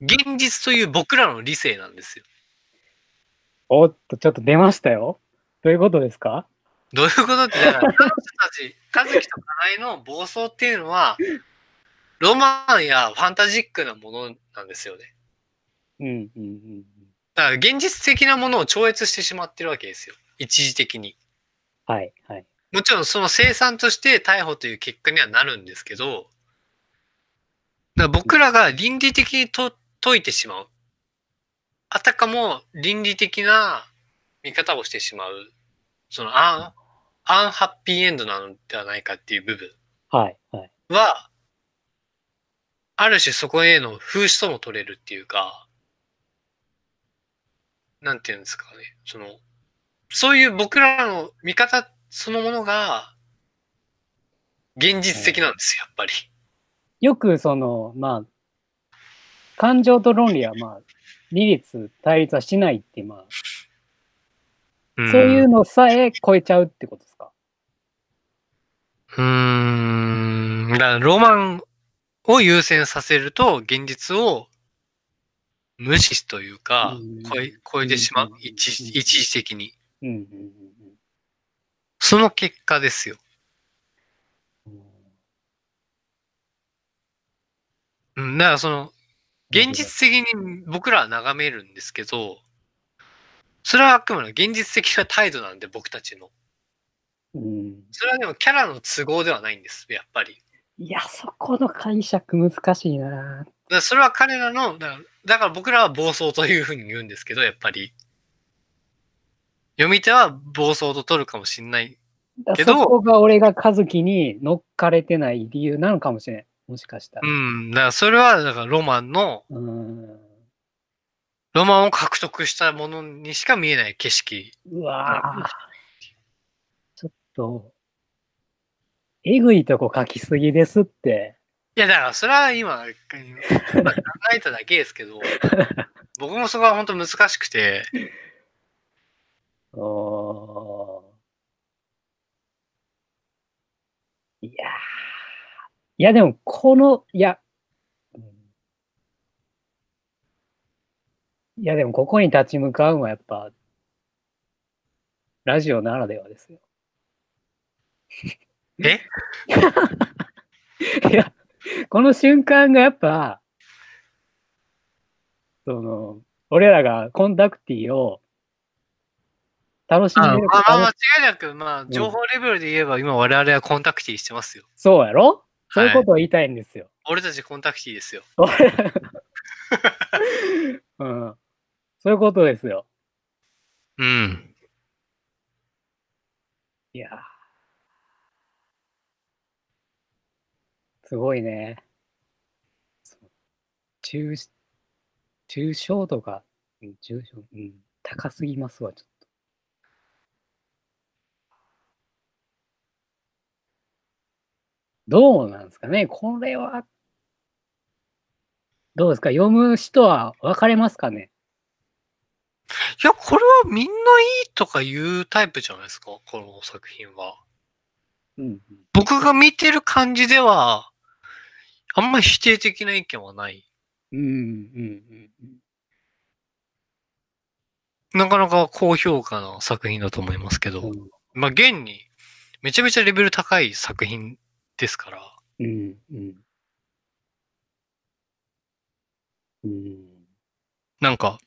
現実という僕らの理性なんですよ。おっと、ちょっと出ましたよ。どういうことですか？どういうことって、だから、彼女たち、[LAUGHS] 和樹とかなえの暴走っていうのは、ロマンやファンタジックなものなんですよね。うん、うん、うん。だから、現実的なものを超越してしまってるわけですよ。一時的に。はい、はい。もちろん、その生産として逮捕という結果にはなるんですけど、だから僕らが倫理的にと解いてしまう。あたかも倫理的な見方をしてしまう。そのアン、アンハッピーエンドなのではないかっていう部分はい、はい。は、ある種そこへの風刺とも取れるっていうか、なんていうんですかね。その、そういう僕らの見方そのものが、現実的なんですよ、やっぱり。よくその、まあ、感情と論理はまあ、二律対立はしないって、まあ、うんそういうのさえ超えちゃうってことですか？うーん。だからロマンを優先させると、現実を無視というかうん、超え、超えてしまう？うん。一時一時的に。その結果ですよ。うんうん。だからその、現実的に僕らは眺めるんですけど、それはあくまで現実的な態度なんで、僕たちの。うん。それはでもキャラの都合ではないんです、やっぱり。いや、そこの解釈難しいな。だそれは彼らの、だからだから僕らは暴走というふうに言うんですけど、やっぱり。読み手は暴走と取るかもしんない。だけどそこが俺が和樹に乗っかれてない理由なのかもしれん。もしかしたら。うん。だからそれは、だからロマンのうん。ロマンを獲得したものにしか見えない景色。うわぁ。ちょっと、えぐいとこ書きすぎですって。いや、だからそれは今、今考えただけですけど、[LAUGHS] 僕もそこは本当難しくて、おー。いやー。いや、でも、この、いや、うん。いや、でも、ここに立ち向かうのはやっぱ、ラジオならではですよ。え？いや、[LAUGHS] この瞬間がやっぱ、その、俺らがコンタクティを楽しんあでるまあ、間楽違いなく、まあ、情報レベルで言えば、今我々はコンタクティしてますよ。そうやろ？そういうことを言いたいんですよ。俺たちコンタクティですよ。俺 [LAUGHS] うん。そういうことですよ。うん。いやすごいね。そう中、中小とか、うん中小、うん、高すぎますわ、ちょっと。どうなんですかね？これは、どうですか？読む人は分かれますかね？いや、これはみんないいとか言うタイプじゃないですか、この作品は。うん。僕が見てる感じでは、あんまり否定的な意見はない。うん、うん、うん。なかなか高評価な作品だと思いますけど、うんまあ、現に、めちゃめちゃレベル高い作品ですから、うん、うん。うん。なんか、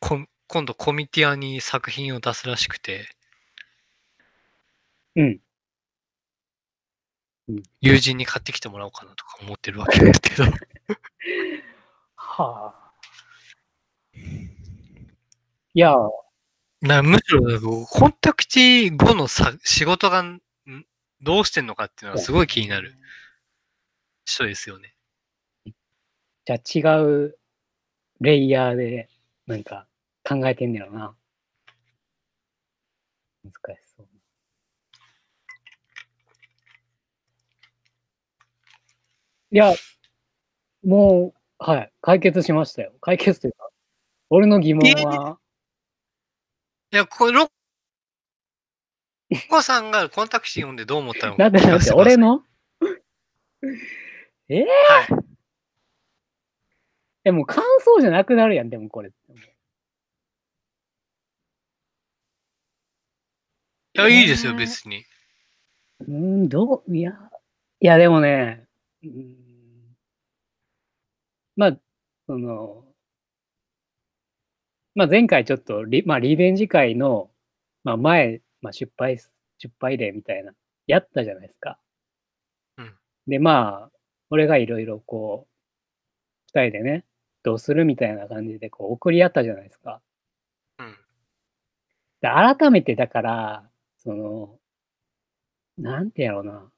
こ今度コミティアに作品を出すらしくて、うん。うん友人に買ってきてもらおうかなとか思ってるわけですけど。はあ。いや、なむしろ、コンタクティ後のさ仕事がんどうしてんのかっていうのはすごい気になる人ですよね。じゃあ違うレイヤーで、なんか考えてんねやろな。難しそう。いや、もう、はい、解決しましたよ。解決というか、俺の疑問は、いや、これ、ロッコさんがコンタクティ読んでどう思ったのかなんでなんで、聞か？せてください俺の？えー、はい。でも感想じゃなくなるやん、でもこれ。いや、いいですよ、えー別に。うーん、どう、いや、いや、でもね、うーんまあ、その、まあ前回ちょっとリ、まあリベンジ会の、まあ前、まあ失敗す、失敗例みたいな、やったじゃないですか。うんで、まあ、俺がいろいろこう、二人でね、どうするみたいな感じでこう送り合ったじゃないですか。うん。で改めてだから、その、なんてやろうな。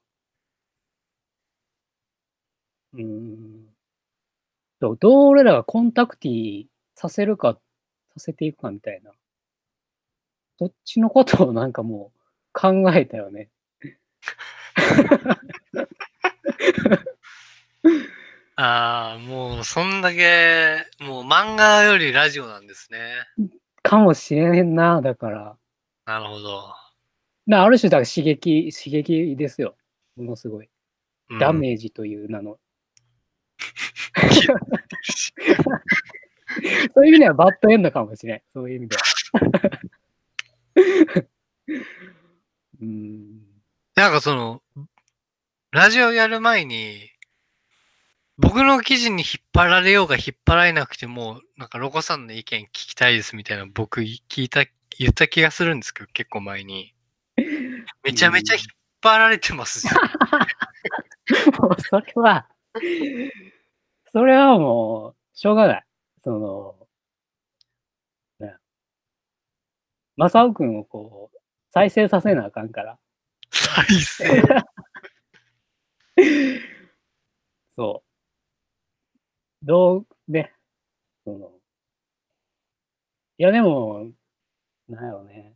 うーん。どう俺らがコンタクティさせるか、させていくかみたいな。そっちのことをなんかもう考えたよね。[LAUGHS] ああ、もう、そんだけ、もう漫画よりラジオなんですね。かもしれんな、だから。なるほど。なある種、だから刺激、刺激ですよ。ものすごい。うんダメージという名の。[LAUGHS] そういう意味ではバッドエンドかもしれん。そういう意味では。うーん。なんかその、ラジオやる前に、僕の記事に引っ張られようが引っ張られなくても、なんかロコさんの意見聞きたいですみたいな僕聞いた、言った気がするんですけど、結構前に。めちゃめちゃ引っ張られてますじゃん。[LAUGHS] もうそれは、それはもう、しょうがない。その、ね。マサオ君をこう、再生させなあかんから。再生？[LAUGHS] そう。どう、ね、その、いや、でも、なんやろね。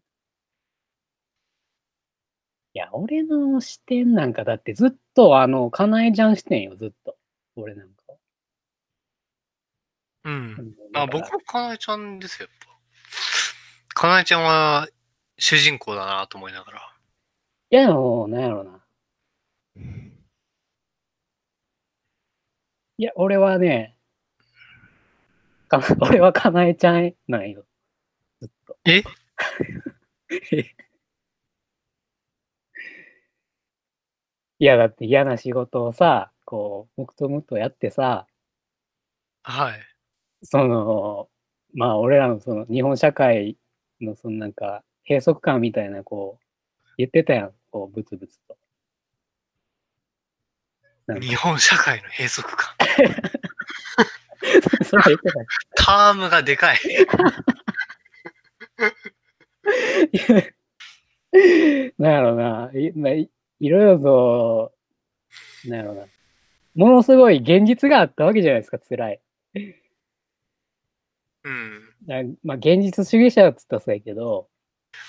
いや、俺の視点なんかだってずっとあの、かなえちゃん視点よ、ずっと。俺なんか。うん。あ僕はかなえちゃんですよ、やっぱ。かなえちゃんは主人公だなと思いながら。いや、でも、なんやろな。いや、俺はね、か [LAUGHS] 俺はかなえちゃんなんよ。ずっと。え？[LAUGHS] いや、だって嫌な仕事をさ、こう、黙々むとやってさ、はい。その、まあ、俺らのその日本社会のそのなんか閉塞感みたいな、こう、言ってたやん、こう、ブツブツと。日本社会の閉塞感？[LAUGHS] それは言ってたよタームがでかい。なんやろな、い,、まあ、いいろいろと、なんやろな、ものすごい現実があったわけじゃないですか、辛い。うん。だまあ、現実主義者っつったらそうやけど、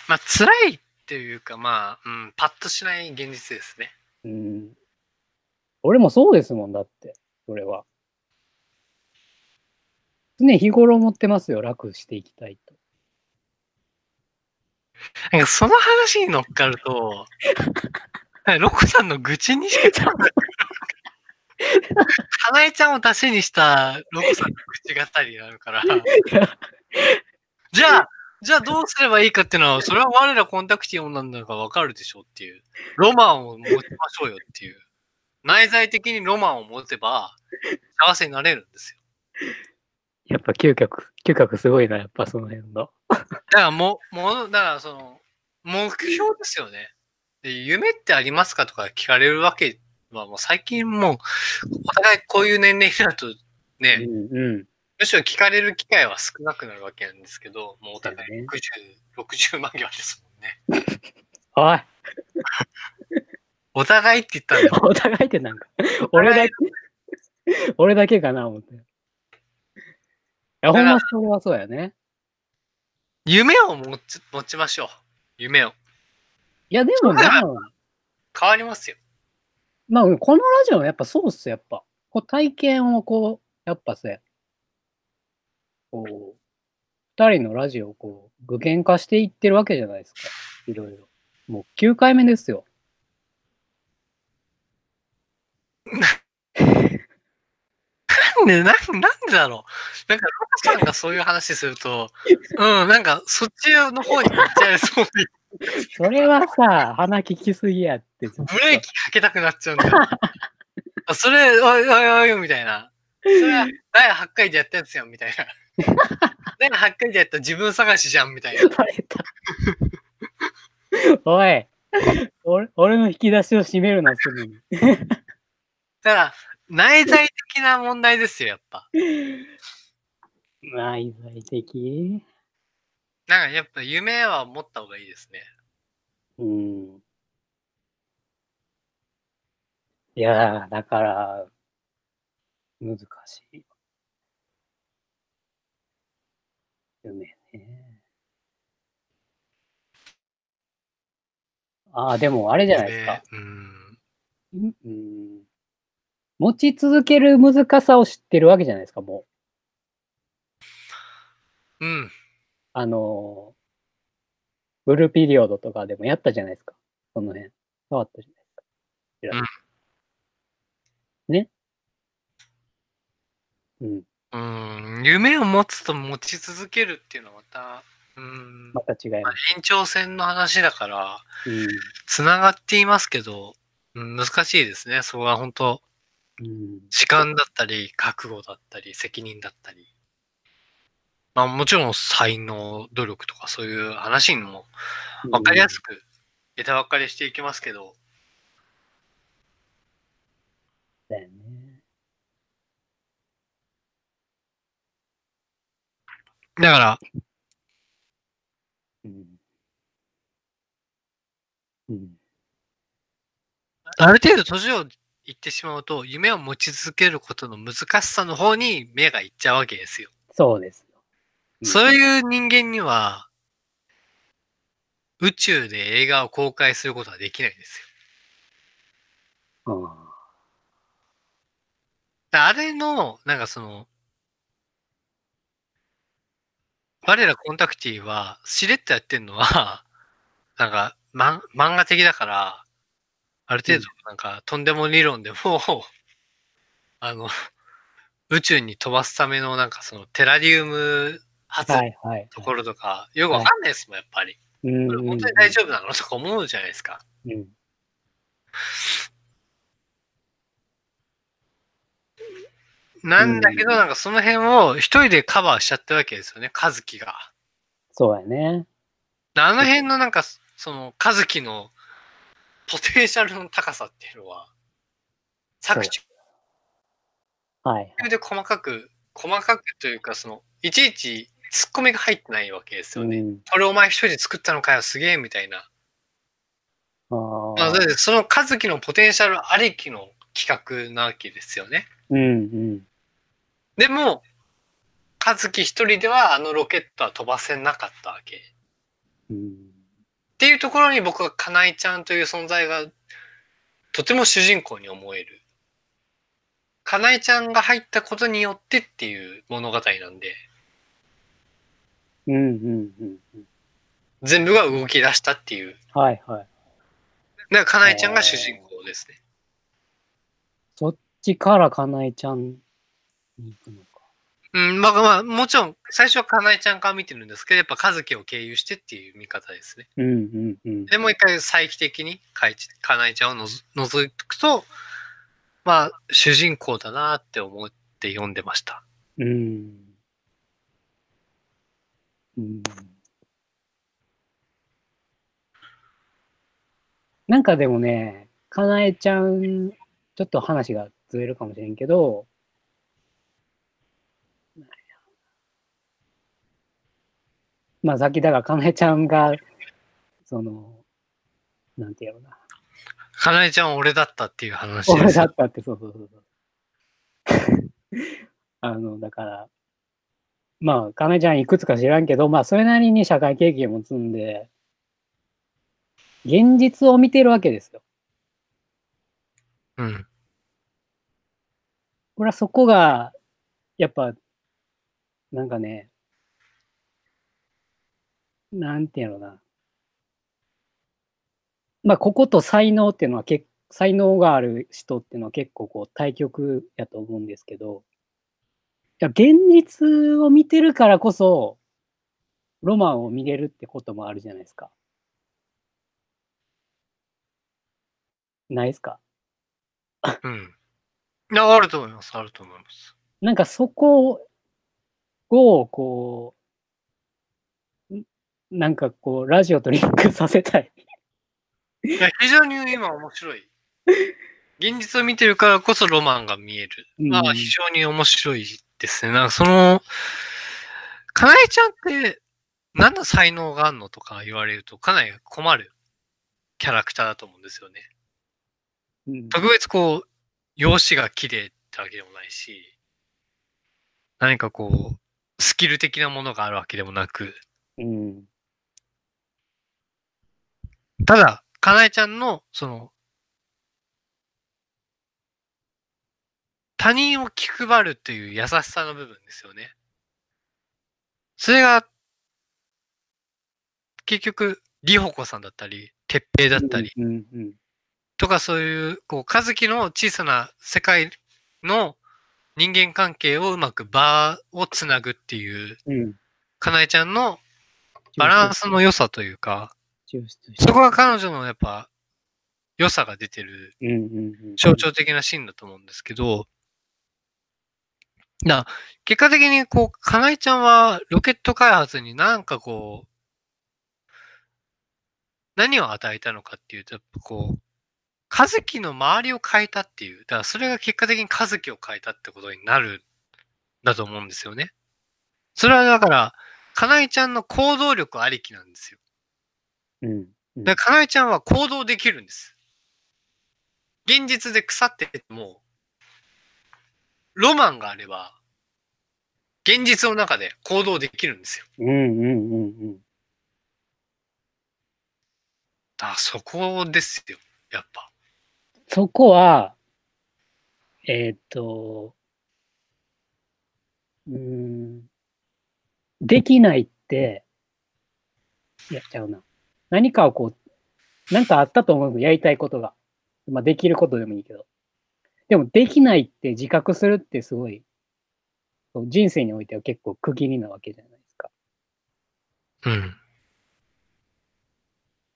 まあ、辛いっていうか、まあ、うん、パッとしない現実ですね。うん。俺もそうですもんだって、それは。常日頃思ってますよ、楽していきたいと。なんかその話に乗っかると、[LAUGHS] ロコさんの愚痴にしか [LAUGHS] かなえちゃんを出しにしたロコさんの愚痴語りになるから。[LAUGHS] じゃあ、じゃあどうすればいいかっていうのは、それは我らコンタクティオンなんだからわかるでしょっていう。ロマンを持ちましょうよっていう。内在的にロマンを持てば、幸せになれるんですよ。やっぱ嗅覚、嗅覚すごいな、やっぱその辺の。だからもう、もう、だからその、目標ですよね。で、夢ってありますかとか聞かれるわけは、もう最近もう、お互いこういう年齢になるとうね、んうん。むしろ聞かれる機会は少なくなるわけなんですけど、もうお互いそうね60、60万際ですもんね。おい、お互いって言ったんだよ。[LAUGHS] お互いってなんか、俺だけ、俺だけかな、思って。いや、ほんまそれはそうやね。夢を持ち持ちましょう。夢を。いや、でもね、変わりますよ。まあ、このラジオはやっぱそうっす、やっぱ。こう体験をこう、やっぱせ、こう、二人のラジオをこう、具現化していってるわけじゃないですか。いろいろ。もう9回目ですよ。なんで、なんなんでだろう。なんか、ロカさんがそういう話すると、うん、なんか、そっちの方に行っちゃいそうで、[LAUGHS] それはさ、鼻利きすぎやって。ブレーキかけたくなっちゃうんだよ。あそれ、おいおいおい、みたいな。それは、第8回でやったやつやん、みたいな。[LAUGHS] 第8回でやった自分探しじゃん、みたいな。バレた。おい、俺俺の引き出しを閉めるな、すぐに。だから、内在的な問題ですよ、やっぱ。内在的？なんか、やっぱ夢は持った方がいいですね。うん。いやー、だから、難しい。夢ね。ああ、でもあれじゃないですか。夢うん。うんうん持ち続ける難さを知ってるわけじゃないですか、もう。うん。あの、ブルーピリオドとかでもやったじゃないですか。その辺。触ったじゃないですか。ね。うん。うん。夢を持つと持ち続けるっていうのはまた、うん。また違います。延長線の話だから、うん。つながっていますけど、うん難しいですね。そこは本当うん。時間だったり、覚悟だったり、責任だったり。まあもちろん才能、努力とかそういう話にも分かりやすく枝分かれしていきますけど、だよね。だから、うん。うん。ある程度年をいってしまうと、夢を持ち続けることの難しさの方に目がいっちゃうわけですよ。そうですよ。そういう人間には、宇宙で映画を公開することはできないんですよ。ああ。れの、なんかその、我らコンタクティは、しれっとやってんのは、[LAUGHS] なんか、ま、漫画的だから、ある程度、なんか、とんでも理論でも、あの、宇宙に飛ばすための、なんかその、テラリウム発。ところとか、よくわかんないですもん、やっぱり。本当に大丈夫なのとか思うじゃないですか。うん。なんだけど、なんかその辺を一人でカバーしちゃったわけですよね、和樹が。そうやね。あの辺のなんか、その、和樹のポテンシャルの高さっていうのは、作中はい。で細かく、細かくというか、その、いちいちツッコミが入ってないわけですよね。うん、これお前一人で作ったのかよ、すげえ、みたいな。あまあ、その和樹のポテンシャルありきの企画なわけですよね。うんうん。でも、和樹一人ではあのロケットは飛ばせなかったわけ。っうん。ていうところに僕はかなえちゃんという存在がとても主人公に思える。かなえちゃんが入ったことによってっていう物語なんで、うんうんうんうん。全部が動き出したっていう。はいはい。だからかなえちゃんが主人公ですね。そっちからかなえちゃんに行くのか。うん、まあまあ、もちろん最初はかなえちゃんから見てるんですけど、やっぱ和樹を経由してっていう見方ですね。うんうんうん。で、もう一回再帰的にかかなえちゃんをのぞ覗くと、まあ、主人公だなって思って読んでました。うん。うん。なんかでもね、かなえちゃん、ちょっと話がずれるかもしれんけど、まあさっきだからかなえちゃんが、その、なんていうのかな。かなえちゃんは俺だったっていう話俺だ。ったって、そうそうそうそう。[LAUGHS] あの、だから、まあ、かなえちゃんいくつか知らんけど、まあ、それなりに社会経験も積んで、現実を見てるわけですよ。うん。これはそこが、やっぱ、なんかね、なんていうのな。まあ、ここと才能っていうのは結才能がある人っていうのは結構こう対極やと思うんですけど、いや、現実を見てるからこそ、ロマンを見れるってこともあるじゃないですか。ないですか？うん。いや、あると思います。あると思います。なんかそこを、こう、んなんかこう、ラジオとリンクさせたい。いや、非常に今面白い。現実を見てるからこそロマンが見える。まあ、うん非常に面白いですね。なんかその、かなえちゃんって、何の才能があんのとか言われるとかなり困るキャラクターだと思うんですよね。うん特別こう、容姿が綺麗ってわけでもないし、何かこう、スキル的なものがあるわけでもなく、うん。ただ、かなえちゃんの、その、他人を気配るっていう優しさの部分ですよね。それが、結局、りほこさんだったり、てっぺいだったり、とかそういう、こう、和樹の小さな世界の人間関係をうまく場をつなぐっていう、うん。かなえちゃんのバランスの良さというか、そこが彼女のやっぱ良さが出てる。象徴的なシーンだと思うんですけど、な、結果的にこう、かなえちゃんはロケット開発になんかこう、何を与えたのかっていうと、こう、和樹の周りを変えたっていう、だからそれが結果的に和樹を変えたってことになるんだと思うんですよね。それはだから、かなえちゃんの行動力ありきなんですよ。うん。うんで、かなえちゃんは行動できるんです。現実で腐ってても、ロマンがあれば、現実の中で行動できるんですよ。うんうんうんうん。だそこですよ、やっぱ。そこは、えーっと、うーん、できないって、いやっちゃうな。何かをこう、なんかあったと思うやりたいことが。まあ、できることでもいいけど。でも、できないって自覚するってすごい、人生においては結構区切りなわけじゃないですか。うん。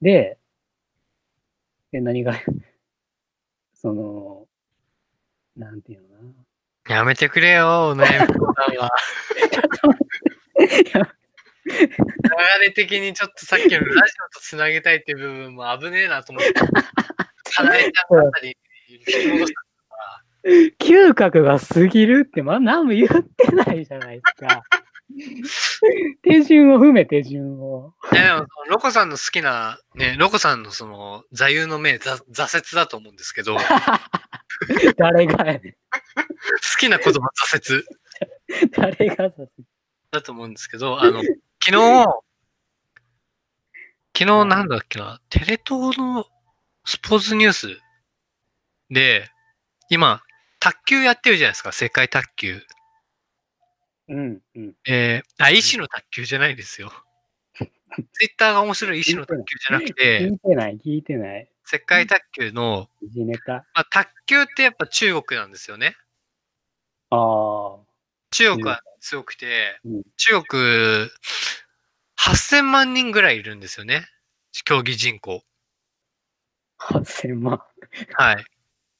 で、で何が、[LAUGHS] その、なんていうのかな。やめてくれよ、お悩み相談は。流れ的にちょっとさっきのラジオとつなげたいっていう部分も危ねえなと思って。かなえちゃんあたり引き戻した嗅覚が過ぎるって、まあ、何も言ってないじゃないですか。手順を踏め、手順を。いやでも、ロコさんの好きな、ね、ロコさんのその座右の銘、ざ挫折だと思うんですけど、好 [LAUGHS] 誰がやねん。きな言葉、挫折誰がさせだと思うんですけど、あの、昨日、昨日なんだっけな、テレ東のスポーツニュースで、今、卓球やってるじゃないですか、世界卓球。うん、うん。えー、あ、医師の卓球じゃないですよ。ツイッターが面白い医師の卓球じゃなく聞て、いてない、聞いてない。世界卓球の。まあ、卓球ってやっぱ中国なんですよね。ああ。中国は強くて、うん中国8000万人ぐらいいるんですよね。競技人口。8000万。はい。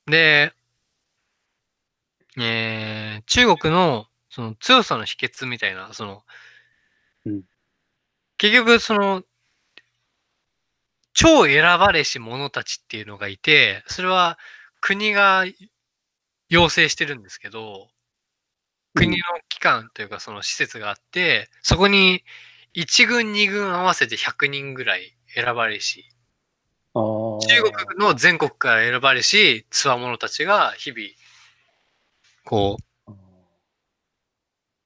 で、えー中国のその強さの秘訣みたいな、その、うん結局その、超選ばれし者たちっていうのがいて、それは国が要請してるんですけど、国の機関というかその施設があって、そこに1軍2軍合わせて100人ぐらい選ばれし。中国の全国から選ばれし、つわものたちが日々、こう、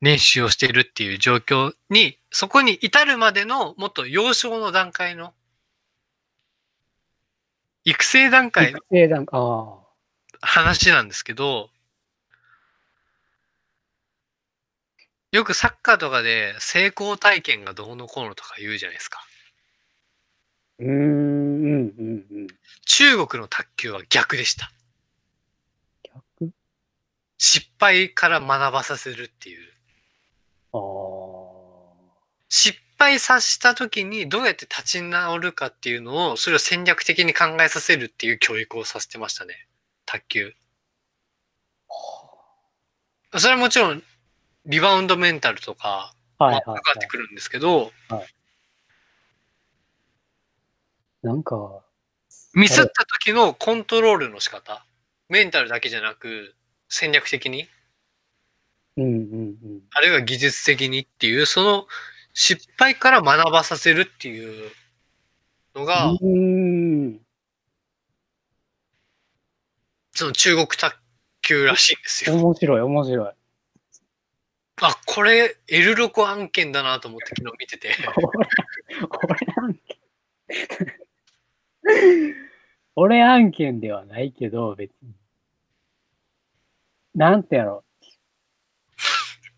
練習をしているっていう状況に、そこに至るまでのもっと幼少の段階の、育成段階の。話なんですけど、よくサッカーとかで成功体験がどうのこうのとか言うじゃないですか。うーん、うん、うん、うん。中国の卓球は逆でした。逆失敗から学ばさせるっていう。失敗させた時にどうやって立ち直るかっていうのを、それを戦略的に考えさせるっていう教育をさせてましたね。卓球。それはもちろん、リバウンドメンタルとか、はい、はい、まあかかってくるんですけど、なんか、ミスった時のコントロールの仕方。メンタルだけじゃなく、戦略的に、うん、うん、うん。あるいは技術的にっていう、その失敗から学ばさせるっていうのが。その中国卓球らしいんですよ。面白い、面白い。あ、これ、エルロコ案件だなと思って昨日見てて。[LAUGHS] 俺案件。[LAUGHS] 俺案件ではないけど、別に。なんてやろ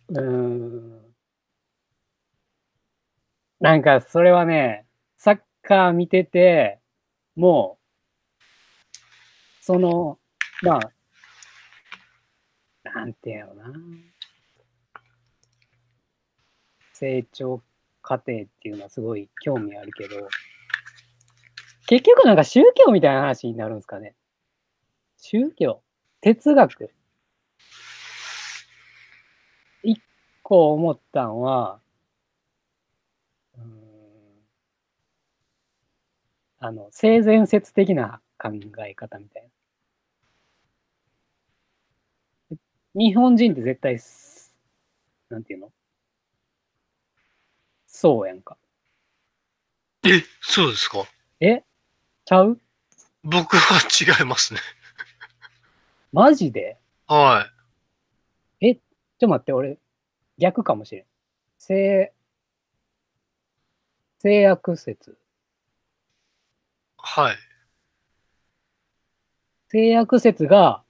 う。[LAUGHS] うーん。なんか、それはね、サッカー見てて、もう、その、まあ、なんてやろうな。成長過程っていうのはすごい興味あるけど、結局なんか宗教みたいな話になるんですかね。宗教哲学一個思ったんは、うーんあの、性善説的な考え方みたいな。日本人って絶対す、なんていうの？そうやんか。え、そうですか？え？ちゃう？僕は違いますね。マジで？はちょっと待って、俺、逆かもしれん。性、性悪説。はい。性悪説が、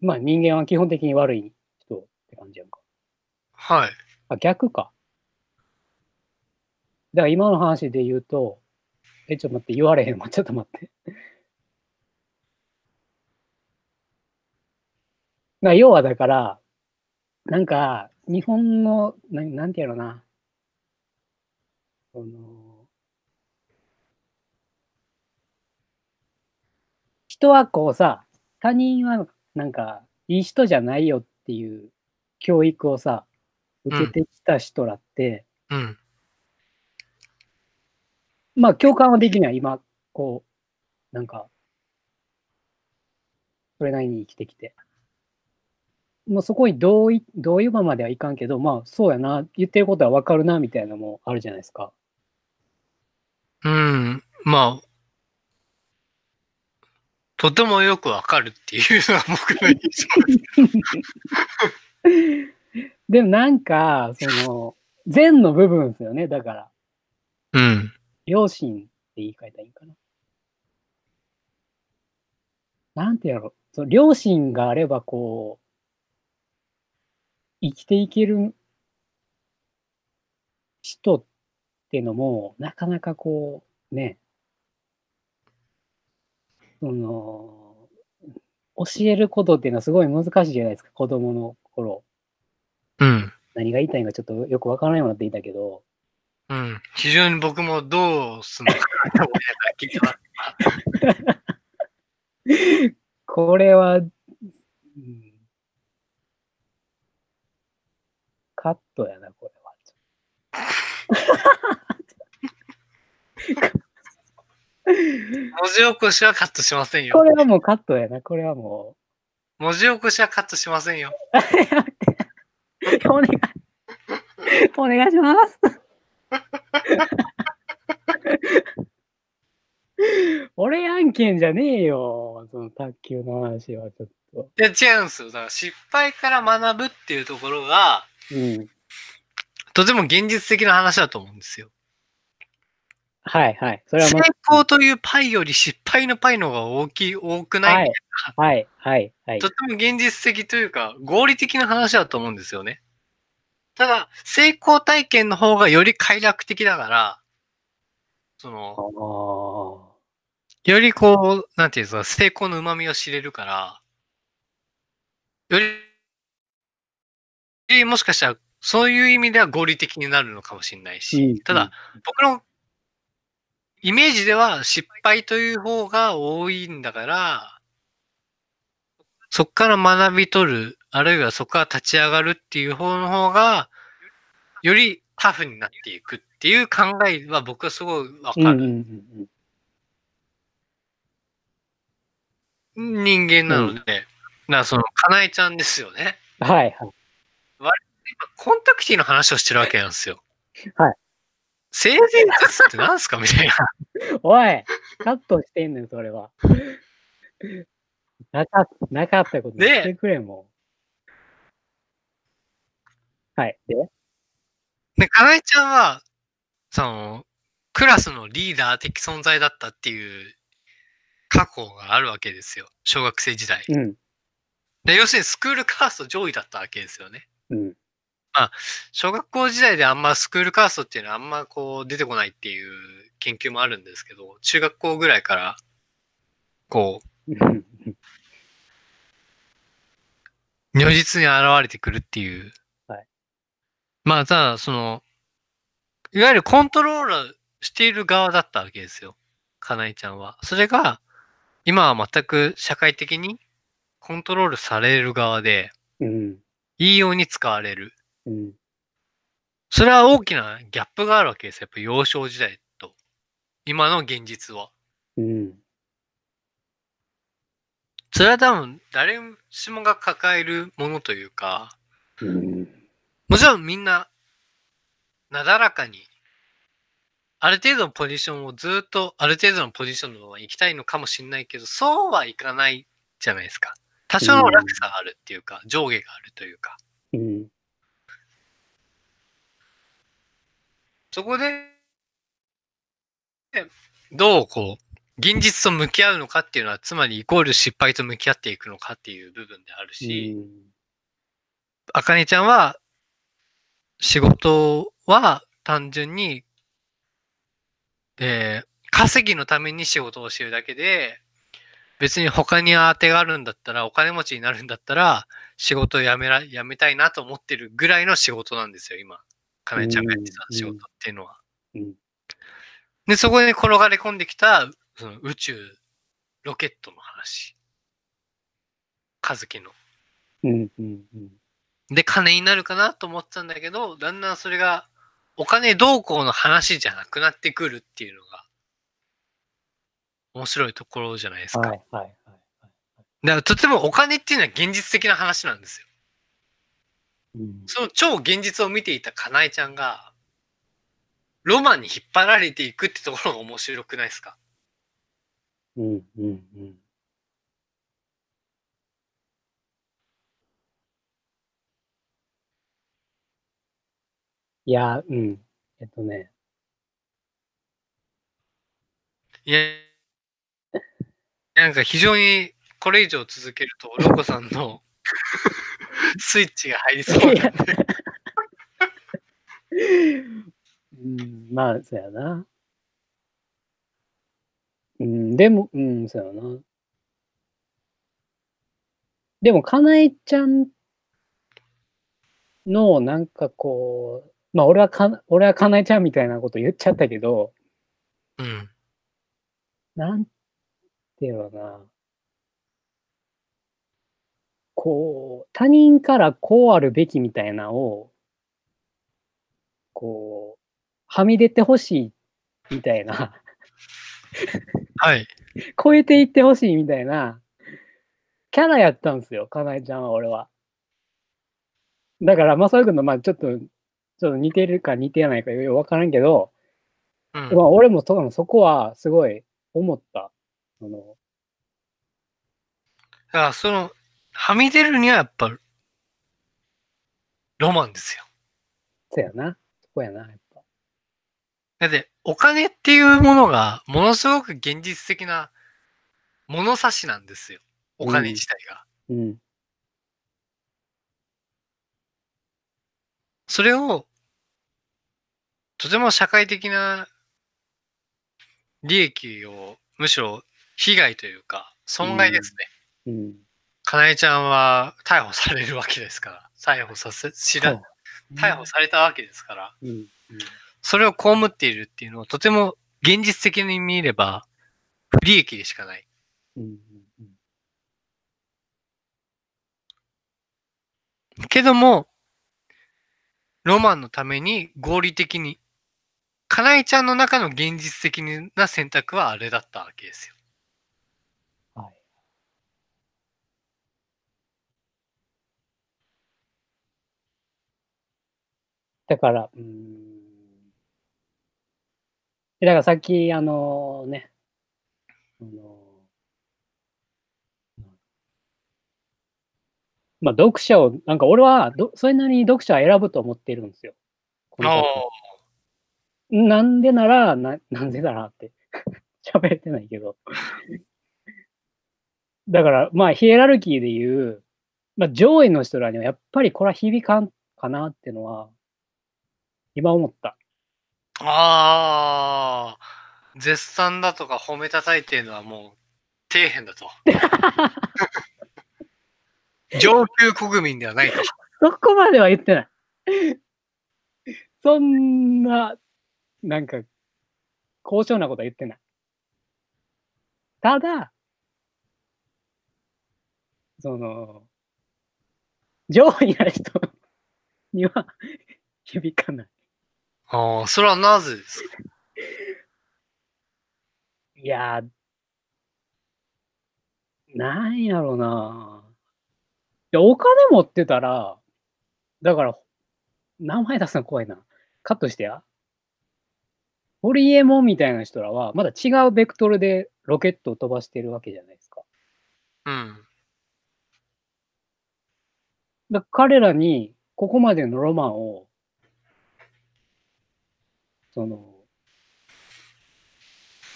まあ人間は基本的に悪い人って感じやんか。はい。あ、逆か。だから今の話で言うと、え、ちょっと待って、言われへんわ。[LAUGHS] ちょっと待って。[LAUGHS] まあ、要はだから、なんか、日本の、なんなんていうのな。その、人はこうさ、他人はなんか、いい人じゃないよっていう教育をさ、受けてきた人らって、うん。まあ共感はできない、今、こう、なんか、それなりに生きてきて。もうそこに同意、同意馬まではいかんけど、まあそうやな、言ってることはわかるな、みたいなのもあるじゃないですか。うん。まあ、とてもよくわかるっていうのが僕の印象。[LAUGHS] でもなんか、その、善の部分ですよね、だから。うん。良心って言い換えたらいいかな。なんてやろう。その良心があれば、こう、生きていける人ってのも、なかなかこう、ね、その、教えることっていうのはすごい難しいじゃないですか、子供の頃。うん。何が言いたいのかちょっとよくわからないようになっていたけど、うん。非常に僕もどうすんのかな。[LAUGHS] [LAUGHS] これは、うんカットやな、これは。文字起こしはカットしませんよ。これはもうカットやな、これはも文字起こしはカットしませんよ。お願い。お願いします。俺案件じゃねえよ。その卓球の話はちょっと。いや、違うんですよ。だから失敗から学ぶっていうところが、うん。とても現実的な話だと思うんですよ。はいはい。それは成。功というパイより失敗のパイの方が大きい、多くない、はいはいはいはいと。ても現実的というか、合理的な話だと思うんですよね。ただ、成功体験の方がより快楽的だから、そあの、あ。よりこう、なんていうんですか、成功の旨味を知れるから、より、よりもしかしたら、そういう意味では合理的になるのかもしれないし、うんただ、僕のイメージでは失敗という方が多いんだから、そこから学び取る、あるいはそこから立ち上がるっていう方の方が、よりタフになっていくっていう考えは僕はすごいわかる。うんうんうん人間なので、だからその、かなえちゃんですよね。うん。はいはい。コンタクティの話をしてるわけなんですよ。はい。性善説って何すかみたいな。[LAUGHS] おいカットしてんねん、それは。[LAUGHS] なかった、なかったことで言ってくれ、もう。はい。で？で、かなえちゃんは、その、クラスのリーダー的存在だったっていう過去があるわけですよ。小学生時代。うん。で要するにスクールカースト上位だったわけですよね。うん。小学校時代であんまスクールカーストっていうのはあんまこう出てこないっていう研究もあるんですけど、中学校ぐらいから、こう、[LAUGHS] 如実に現れてくるっていう。はいまあ、ただ、その、いわゆるコントロールしている側だったわけですよ。かなえちゃんは。それが、今は全く社会的にコントロールされる側で、うん。いいように使われる。うん。それは大きなギャップがあるわけですよ。やっぱ幼少時代と、今の現実は。うん。それは多分、誰しもが抱えるものというか、うん。もちろんみんな、なだらかに、ある程度のポジションをずっと、ある程度のポジションのまま行きたいのかもしれないけど、そうはいかないじゃないですか。多少の落差があるっていうか、上下があるというか。うん。そこで、どうこう、現実と向き合うのかっていうのは、つまりイコール失敗と向き合っていくのかっていう部分であるし、あかねちゃんは、仕事は単純に、えー稼ぎのために仕事をしてるだけで、別に他に当てがあるんだったら、お金持ちになるんだったら、仕事を辞めら、辞めたいなと思ってるぐらいの仕事なんですよ、今。かなえちゃんがやってた仕事っていうのは。うんで、そこで転がり込んできた、その宇宙、ロケットの話。和樹の。うんうんうんで、金になるかなと思ってたんだけど、だんだんそれが、お金どうこうの話じゃなくなってくるっていうのが、面白いところじゃないですか。はいはいはいはい。だからとてもお金っていうのは現実的な話なんですよ。うんその超現実を見ていたかなえちゃんが、ロマンに引っ張られていくってところが面白くないですか？うんうんうん。いや、うん。えっとね、いや、なんか非常にこれ以上続けると、ロコさんのスイッチが入りそうなんで。うん、まあ、そうやな。うん、でも、うん、そうやな。でも、かなえちゃんの、なんかこう、まあ、俺はか、俺はかなえちゃんみたいなこと言っちゃったけど、うん。なんていうのかな。こう、他人からこうあるべきみたいなのを、こう、はみ出てほしいみたいな、はい。超えていってほしいみたいな、キャラやったんですよ、かなえちゃんは、俺は。だから、まさくんの、まあちょっと、ちょっと似てるか似てないかよくわからんけど、うん。まあ俺もそそこはすごい思った。その、だからその、はみ出るにはやっぱ、ロマンですよ。そうやな。そこやな、やっぱ。だって、お金っていうものが、ものすごく現実的な物差しなんですよ。お金自体が。うん。それを、とても社会的な利益を、むしろ被害というか、損害ですね。うん。かなえちゃんは逮捕されるわけですから。逮捕させ、知ら、逮捕されたわけですから。うん。うん。それを被っているっていうのは、とても現実的に見れば、不利益でしかない。うん。うんけども、ロマンのために合理的に、かなえちゃんの中の現実的な選択はあれだったわけですよ。だから、うーん。だからさっき、あのね、あのまあ、読者を、なんか俺はど、それなりに読者は選ぶと思ってるんですよ。なんでなら、な、なんでならって [LAUGHS] 喋れてないけど。だから、まあ、ヒエラルキーで言う、まあ、上位の人らにはやっぱりこれは響かんかなっていうのは、今思った。ああ、絶賛だとか褒めたたいてるのはもう、底辺だと。[LAUGHS] 上級国民ではないと。そこまでは言ってない。そんな、なんか、高尚なことは言ってない。ただ、その、上位な人には [LAUGHS] 響かない。ああ、それはなぜですか？いやー、なんやろな。いや、お金持ってたら、だから、名前出すの怖いな。カットしてや。ホリエモンみたいな人らは、まだ違うベクトルでロケットを飛ばしてるわけじゃないですか。うん。だ彼らに、ここまでのロマンをその、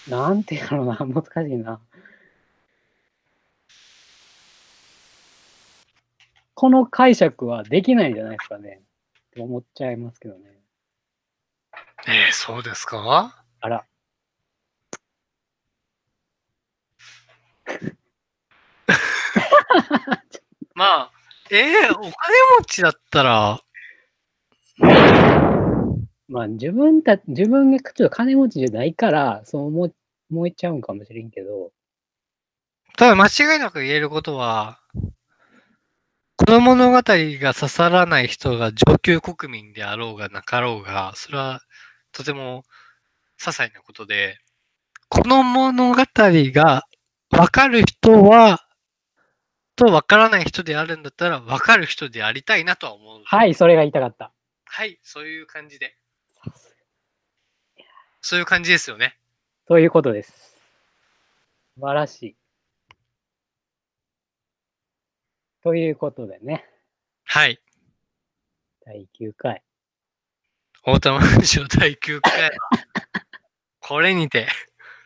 なんていうのな、[LAUGHS] 難しいな。この解釈はできないんじゃないですかね。って思っちゃいますけどね。えー、そうですか？あら。[LAUGHS] まあ、えー、お金持ちだったら、まあ自分た、自分がちょっと金持ちじゃないから、そう思い思えちゃうんかもしれんけど、ただ間違いなく言えることは、この物語が刺さらない人が上級国民であろうがなかろうが、それはとても些細なことで、この物語がわかる人は、とわからない人であるんだったら、わかる人でありたいなとは思う。はい、それが言いたかった。はい、そういう感じで。そういう感じですよね。そういうことです。素晴らしい。ということでね、はい。第9回。大玉ラジオ第9回。[LAUGHS] これにて。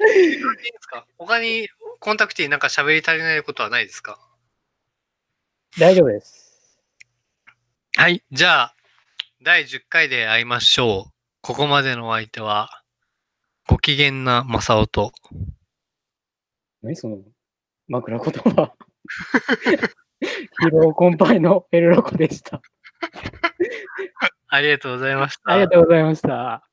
いいですか？他にコンタクティなんか喋り足りないことはないですか？大丈夫です。はい。じゃあ、第10回で会いましょう。ここまでのお相手は、ご機嫌な正雄と、何その枕言葉。疲労困憊のエルロコでした。[LAUGHS] ありがとうございました。ありがとうございました。